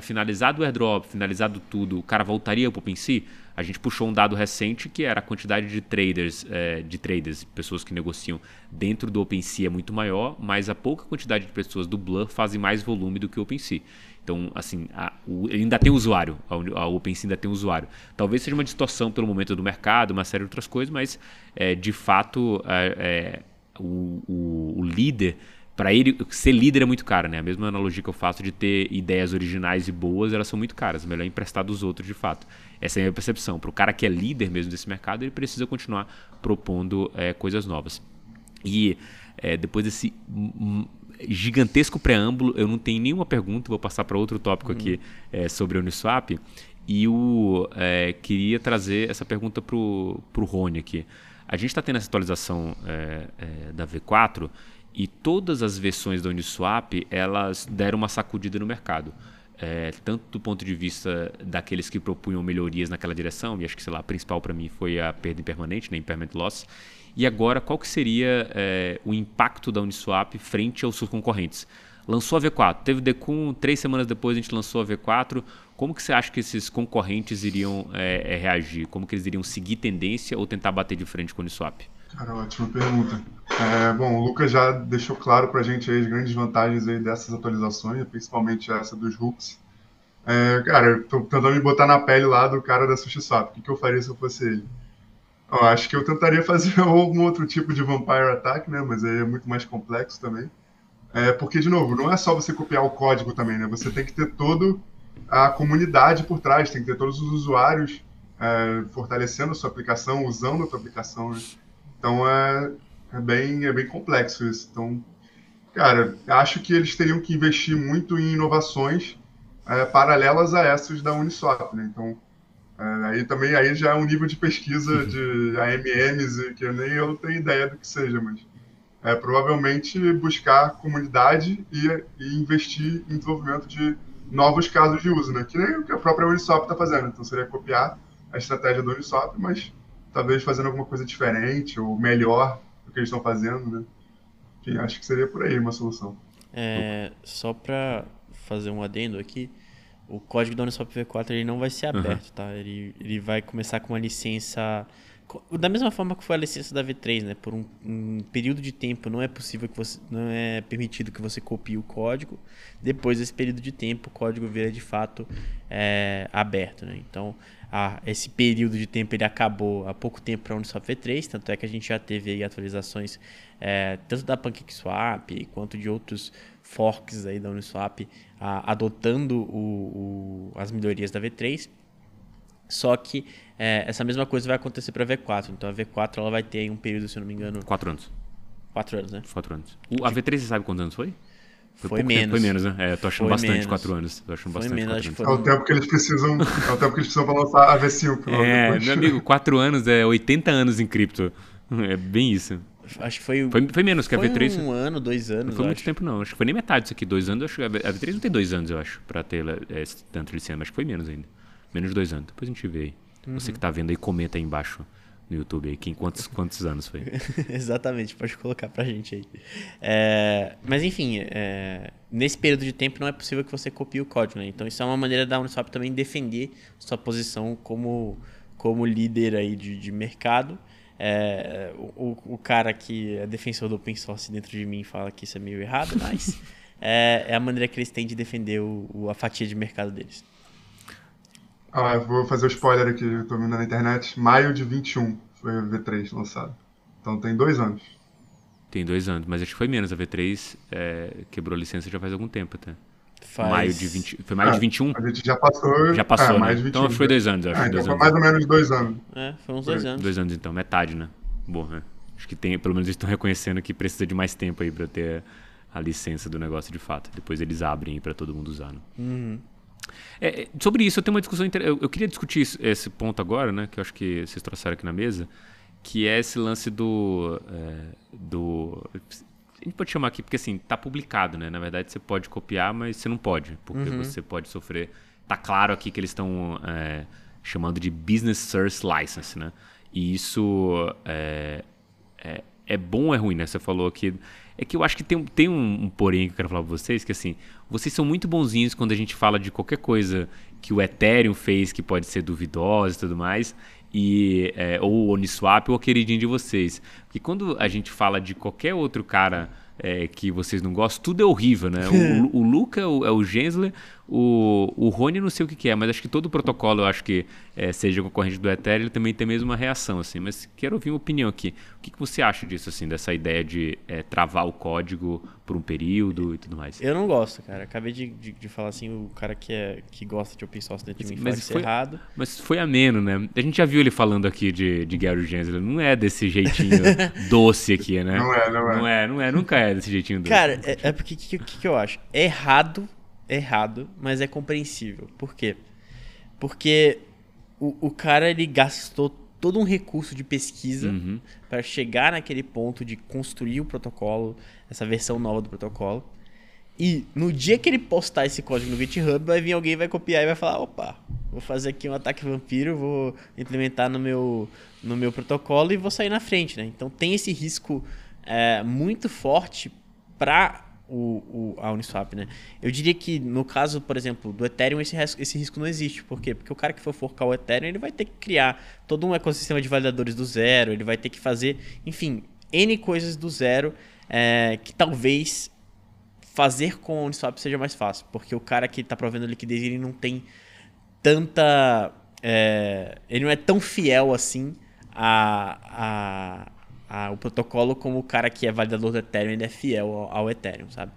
finalizado o airdrop, finalizado tudo, o cara voltaria para o OpenSea? A gente puxou um dado recente que era a quantidade de traders, é, de traders, pessoas que negociam dentro do OpenSea é muito maior, mas a pouca quantidade de pessoas do Blur fazem mais volume do que o OpenSea. Então, assim, a, o, ainda tem usuário, a, a OpenSea ainda tem usuário. Talvez seja uma distorção pelo momento do mercado, uma série de outras coisas, mas é, de fato é, é o, o, o líder para ele ser líder é muito caro, né? A mesma analogia que eu faço de ter ideias originais e boas, elas são muito caras. É melhor emprestar dos outros, de fato. Essa é a minha percepção. Para o cara que é líder mesmo desse mercado, ele precisa continuar propondo é, coisas novas. E é, depois desse gigantesco preâmbulo, eu não tenho nenhuma pergunta, vou passar para outro tópico uhum. aqui é, sobre a Uniswap. E o queria trazer essa pergunta para o Rony aqui. A gente está tendo essa atualização da V4 e todas as versões da Uniswap elas deram uma sacudida no mercado. É, tanto do ponto de vista daqueles que propunham melhorias naquela direção, e acho que sei lá, a principal para mim foi a perda impermanente, né, impairment loss. E agora, qual que seria é, o impacto da Uniswap frente aos seus concorrentes? Lançou a V4, teve Decum, três semanas depois a gente lançou a V4. Como que você acha que esses concorrentes iriam é, é, reagir? Como que eles iriam seguir tendência ou tentar bater de frente com o Uniswap? Cara, ótima pergunta. É, bom, o Lucas já deixou claro para a gente as grandes vantagens dessas atualizações, principalmente essa dos hooks. É, cara, tô tentando me botar na pele lá do cara da SushiSwap. O que, que eu faria se eu fosse ele? Eu acho que eu tentaria fazer algum outro tipo de Vampire Attack, né? Mas aí é muito mais complexo também. É, porque, de novo, não é só você copiar o código também, né? Você tem que ter toda a comunidade por trás, tem que ter todos os usuários é, fortalecendo a sua aplicação, usando a sua aplicação, né? Então é, é, bem, é bem complexo isso. Então, cara, acho que eles teriam que investir muito em inovações é, paralelas a essas da Uniswap, né? Então, é, aí também aí já é um nível de pesquisa de AMMs que eu nem eu tenho ideia do que seja, mas é, provavelmente buscar comunidade e, e, investir em desenvolvimento de novos casos de uso, né? Que nem o que a própria Uniswap está fazendo. Então seria copiar a estratégia do Uniswap, mas talvez fazendo alguma coisa diferente ou melhor do que eles estão fazendo, né? Enfim, acho que seria por aí uma solução. É, só para fazer um adendo aqui, o código da Uniswap V4 ele não vai ser aberto, uhum. tá? Ele, ele vai começar com uma licença da mesma forma que foi a licença da V3, né? Por um, um, período de tempo não é possível que você não é permitido que você copie o código. Depois desse período de tempo, o código vira de fato é, aberto, né? Então, a, esse período de tempo ele acabou há pouco tempo para a Uniswap V3, tanto é que a gente já teve aí atualizações é, tanto da PancakeSwap quanto de outros forks aí da Uniswap a, adotando o, o, as melhorias da V3. Só que é, essa mesma coisa vai acontecer para a V4. Então a V4 ela vai ter um período, se eu não me engano. Quatro anos. Quatro anos, né? Quatro anos. O, a V3 você sabe quantos anos foi? Foi, foi menos. Tempo, foi menos, né? É, tô achando foi bastante menos. quatro anos. Tô achando foi bastante menos, acho foi... É o tempo que eles precisam. é o tempo que eles precisam para lançar a V5. É, meu amigo, quatro anos é 80 anos em cripto. É bem isso. Acho que foi. Foi, foi menos que a V3. Um ano, dois anos. Não foi muito acho. tempo, não. Acho que foi nem metade disso aqui. Dois anos. Acho que a V3 não tem dois anos, eu acho, pra ter é, tanto licença. Acho que foi menos ainda. Menos de dois anos. Depois a gente vê aí. Uhum. Você que está vendo aí, comenta aí embaixo no YouTube aí, quem, quantos, quantos anos foi. Exatamente, pode colocar pra gente aí. É, mas enfim, é, nesse período de tempo não é possível que você copie o código, né? Então isso é uma maneira da Uniswap também defender sua posição como, como líder aí de, de mercado. É, o, o cara que é defensor do open source dentro de mim fala que isso é meio errado, mas é, é a maneira que eles têm de defender o, a fatia de mercado deles. Ah, vou fazer o um spoiler aqui, eu tô vendo na internet. Maio de 21 foi o V3 lançado. Então tem dois anos. Tem dois anos, mas acho que foi menos. A V3 é, quebrou a licença já faz algum tempo até. Faz... Maio de 20, foi maio é, de 21? A gente já passou. Já passou, é, né? 21, então foi dois anos, acho. É, então foi anos. mais ou menos dois anos. É, foi uns dois foi. anos. Dois anos então, metade, né? Bom, né? Acho que tem, pelo menos eles estão reconhecendo que precisa de mais tempo aí para ter a licença do negócio de fato. Depois eles abrem para todo mundo usar. Né? Uhum. É, é, sobre isso, eu tenho uma discussão. Inter... Eu, eu, queria discutir esse ponto agora, né? Que eu acho que vocês trouxeram aqui na mesa, que é esse lance do. É, do a gente pode chamar aqui, porque assim, tá publicado, né? Na verdade, você pode copiar, mas você não pode, porque uhum. você pode sofrer. Tá claro aqui que eles estão é, chamando de Business Source License, né? E isso é, é, é bom ou é ruim, né? Você falou aqui é que eu acho que tem, tem um, um porém que eu quero falar pra vocês, que assim, vocês são muito bonzinhos quando a gente fala de qualquer coisa que o Ethereum fez que pode ser duvidosa e tudo mais, e, é, ou o Uniswap ou o queridinho de vocês. Porque quando a gente fala de qualquer outro cara é, que vocês não gostam, tudo é horrível, né? O, o Luca é o, é o Gensler, o, o Rony não sei o que, que, é, mas acho que todo o protocolo, eu acho que é, seja concorrente do Ethereum, ele também tem mesmo uma reação, assim. Mas quero ouvir uma opinião aqui. O que, que você acha disso, assim, dessa ideia de é, travar o código por um período e tudo mais? Eu não gosto, cara. Acabei de, de, de falar assim, o cara que, é, que gosta de open source dentro de mim mas foi, errado. Mas foi ameno, né? A gente já viu ele falando aqui de, de Gary Gensler. Não é desse jeitinho doce aqui, né? Não é, não é. Não é, não é nunca é desse jeitinho doce. Cara, é, é porque o que, que, que eu acho? É errado errado, mas é compreensível. Por quê? Porque o, o cara ele gastou todo um recurso de pesquisa Uhum. para chegar naquele ponto de construir o protocolo, essa versão nova do protocolo. E no dia que ele postar esse código no GitHub, vai vir alguém, vai copiar e vai falar: opa, vou fazer aqui um ataque vampiro, vou implementar no meu, no meu protocolo e vou sair na frente, né? Então tem esse risco é, muito forte para o, o, a Uniswap, né? Eu diria que no caso, por exemplo, do Ethereum, esse, res- esse risco não existe. Por quê? Porque o cara que for forcar o Ethereum, ele vai ter que criar todo um ecossistema de validadores do zero, ele vai ter que fazer, enfim, N coisas do zero é, que talvez fazer com a Uniswap seja mais fácil. Porque o cara que está provendo liquidez, ele não tem tanta. é, ele não é tão fiel assim a, a, a- o protocolo como o cara que é validador do Ethereum ele é fiel ao, ao Ethereum, sabe?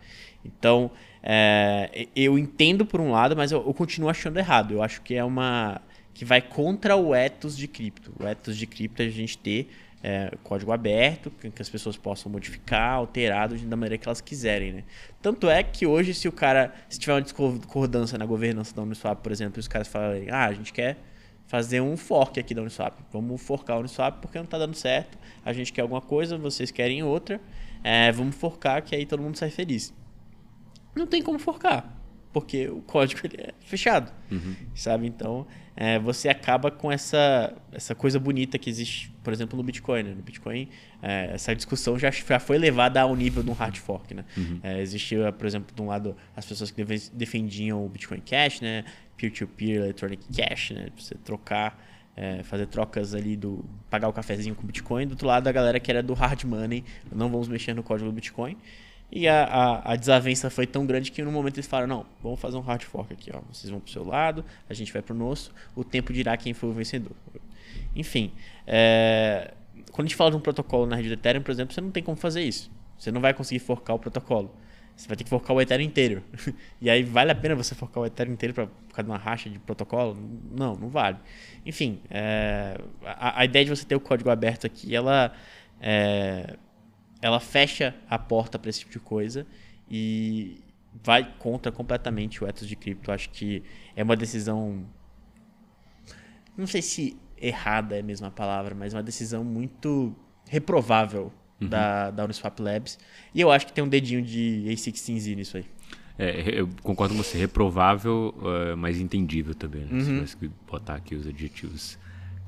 Então, é, eu entendo por um lado, mas eu, eu continuo achando errado. Eu acho que é uma. que vai contra o ethos de cripto. O ethos de cripto é a gente ter é, código aberto, que as pessoas possam modificar, alterar da maneira que elas quiserem, né? Tanto é que hoje, se o cara, se tiver uma discordância na governança da Uniswap, por exemplo, os caras falarem, ah, a gente quer fazer um fork aqui da Uniswap, vamos forcar a Uniswap porque não tá dando certo, a gente quer alguma coisa, vocês querem outra, é, vamos forcar que aí todo mundo sai feliz. Não tem como forcar, porque o código ele é fechado, sabe? Então, é, você acaba com essa, essa coisa bonita que existe, por exemplo, no Bitcoin. Né? No Bitcoin, é, essa discussão já, já foi levada ao nível de um hard fork. Né? É, existia, por exemplo, de um lado, as pessoas que defendiam o Bitcoin Cash, né? peer-to-peer electronic cash, né? você trocar, é, fazer trocas ali do pagar o cafezinho com Bitcoin. Do outro lado, a galera que era do hard money, não vamos mexer no código do Bitcoin. E a, a, a desavença foi tão grande que no momento eles falaram, não, vamos fazer um hard fork aqui, ó. Vocês vão pro seu lado, a gente vai pro nosso, o tempo dirá quem foi o vencedor. Enfim, é, quando a gente fala de um protocolo na rede do Ethereum, por exemplo, você não tem como fazer isso. Você não vai conseguir forcar o protocolo. Você vai ter que forcar o Ethereum inteiro. e aí vale a pena você forcar o Ethereum inteiro pra, por causa de uma racha de protocolo? Não, não vale. Enfim, é, a, a ideia de você ter o código aberto aqui, ela é, ela fecha a porta para esse tipo de coisa e vai contra completamente o ethos de cripto. Acho que é uma decisão. Não sei se errada é a mesma palavra, mas uma decisão muito reprovável da, da Uniswap Labs. E eu acho que tem um dedinho de A16Z nisso aí. É, eu concordo com você, reprovável, eh, mas entendível também. Né? Uhum. Se botar aqui os adjetivos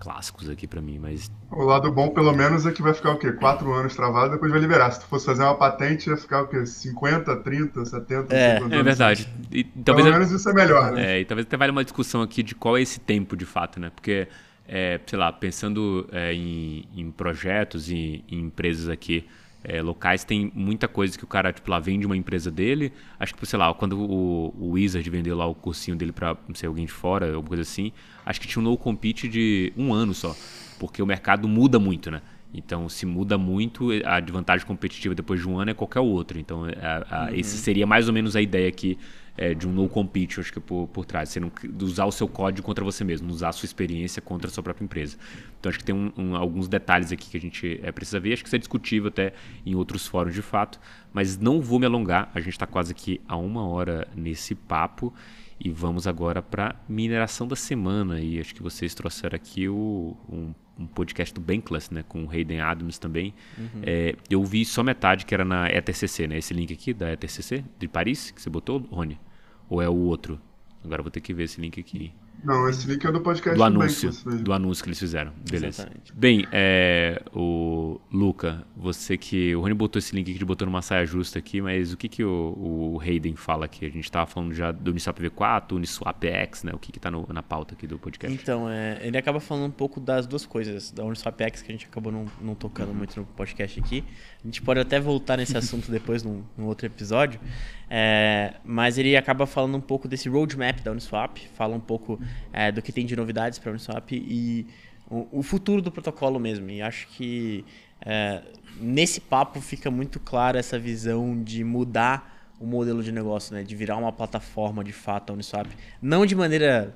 clássicos aqui pra mim, mas O lado bom, pelo menos, é que vai ficar o quê? Quatro anos travado, depois vai liberar. Se tu fosse fazer uma patente, ia ficar o quê? 50, 30, 70, não sei É, quantos é anos. verdade. E, Pelo talvez menos isso é melhor, né? É, e talvez até valha uma discussão aqui de qual é esse tempo de fato, né? Porque, é, sei lá, pensando é, em, em projetos e em empresas aqui é, locais, tem muita coisa que o cara, tipo, lá vende uma empresa dele. Acho que, sei lá, quando o, o Wizard vendeu lá o cursinho dele pra, não sei, alguém de fora, alguma coisa assim, acho que tinha um no compete de um ano só. Porque o mercado muda muito, né? Então, se muda muito, a vantagem competitiva depois de um ano é qualquer outra. Então, a, a, esse seria mais ou menos a ideia aqui é, de um no compete, acho que por, por trás. Você não usar o seu código contra você mesmo, não usar a sua experiência contra a sua própria empresa. Então, acho que tem um, um, alguns detalhes aqui que a gente é, precisa ver. Acho que isso é discutível até em outros fóruns de fato. Mas não vou me alongar. A gente está quase aqui a uma hora nesse papo. E vamos agora para mineração da semana. E acho que vocês trouxeram aqui o, um, um podcast do Bankless, né? Com o Hayden Adams também. É, eu vi só metade, que era na ETCC, né? Esse link aqui da ETCC de Paris, que você botou, Rony? Ou é o outro? Agora eu vou ter que ver esse link aqui. Não, esse link é do podcast Do anúncio. Do anúncio que eles fizeram. Beleza. Exatamente. Bem, é, o Luca, você que. O Rony botou esse link aqui, botou numa saia justa aqui, mas o que, que o, o Hayden fala aqui? A gente estava falando já do Uniswap V4, Uniswap X, né? O que, que tá no- na pauta aqui do podcast? Então, é, ele acaba falando um pouco das duas coisas, da Uniswap X, que a gente acabou não, não tocando muito no podcast aqui. A gente pode até voltar nesse assunto depois, num, num outro episódio. É, mas ele acaba falando um pouco desse roadmap da Uniswap, fala um pouco é, do que tem de novidades para a Uniswap e o, o futuro do protocolo mesmo. E acho que é, nesse papo fica muito clara essa visão de mudar o modelo de negócio, né? de virar uma plataforma de fato a Uniswap. Não de maneira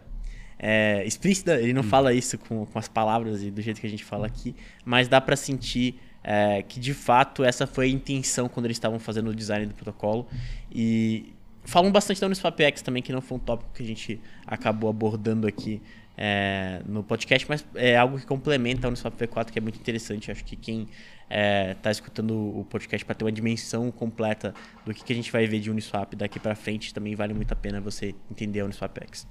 é, explícita, ele não fala isso com, com as palavras e do jeito que a gente fala aqui, mas dá para sentir é, que de fato essa foi a intenção quando eles estavam fazendo o design do protocolo e falam bastante da Uniswap X também, que não foi um tópico que a gente acabou abordando aqui é, no podcast, mas é algo que complementa a Uniswap V4, que é muito interessante. Acho que quem está é, tá escutando o podcast para ter uma dimensão completa do que, que a gente vai ver de Uniswap daqui para frente, também vale muito a pena você entender a Uniswap X.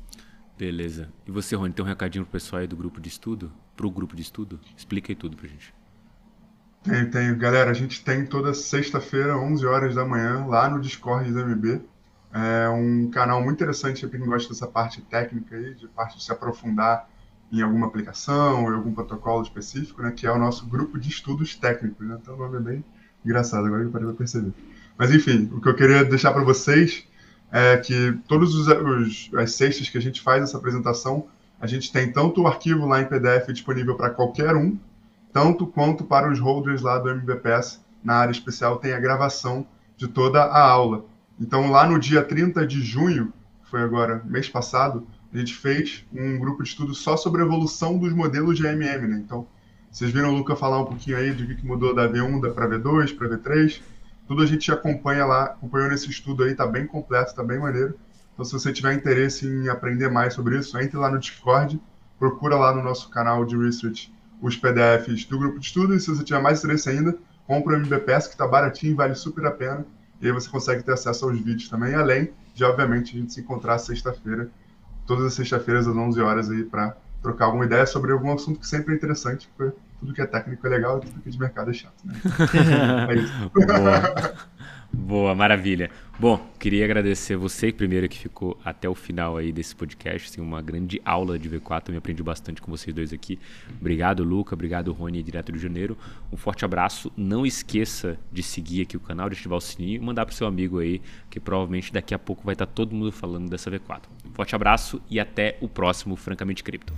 Beleza. E você, Rony, tem um recadinho pro pessoal aí do grupo de estudo? Pro grupo de estudo? Explica aí tudo pra gente. Tenho, tenho. Galera, a gente tem toda sexta-feira, 11 horas da manhã, lá no Discord do MB. É um canal muito interessante para quem gosta dessa parte técnica aí, de parte de se aprofundar em alguma aplicação ou em algum protocolo específico, né? Que é o nosso grupo de estudos técnicos, né? Então o nome é bem engraçado, agora eu parei para perceber. Mas enfim, o que eu queria deixar para vocês é que todos os, os, as sextas que a gente faz essa apresentação, a gente tem tanto o arquivo lá em PDF disponível para qualquer um, tanto quanto para os holders lá do MBPS, na área especial, tem a gravação de toda a aula. Então, lá no dia 30 de junho, foi agora, mês passado, a gente fez um grupo de estudo só sobre a evolução dos modelos de AMM. Né? Então, vocês viram o Luca falar um pouquinho aí de que mudou da V1 para V2, para V3. Tudo a gente acompanha lá, acompanhou nesse estudo aí, está bem completo, está bem maneiro. Então, se você tiver interesse em aprender mais sobre isso, entre lá no Discord, procura lá no nosso canal de research os PDFs do grupo de estudo. E se você tiver mais interesse ainda, compra o MBPS, que está baratinho, vale super a pena. E aí você consegue ter acesso aos vídeos também, além de, obviamente, a gente se encontrar sexta-feira, todas as sextas-feiras às 11 horas aí, para trocar alguma ideia sobre algum assunto que sempre é interessante, porque tudo que é técnico é legal e tudo que é de mercado é chato, né? é isso. Boa. Maravilha. Bom, queria agradecer você primeiro que ficou até o final aí desse podcast. Tem uma grande aula de V4, me aprendi bastante com vocês dois aqui. Obrigado, Luca. Obrigado, Rony, direto do Janeiro. Um forte abraço. Não esqueça de seguir aqui o canal, de ativar o sininho e mandar pro seu amigo aí, que provavelmente daqui a pouco vai estar todo mundo falando dessa V4. Um forte abraço e até o próximo Francamente Cripto.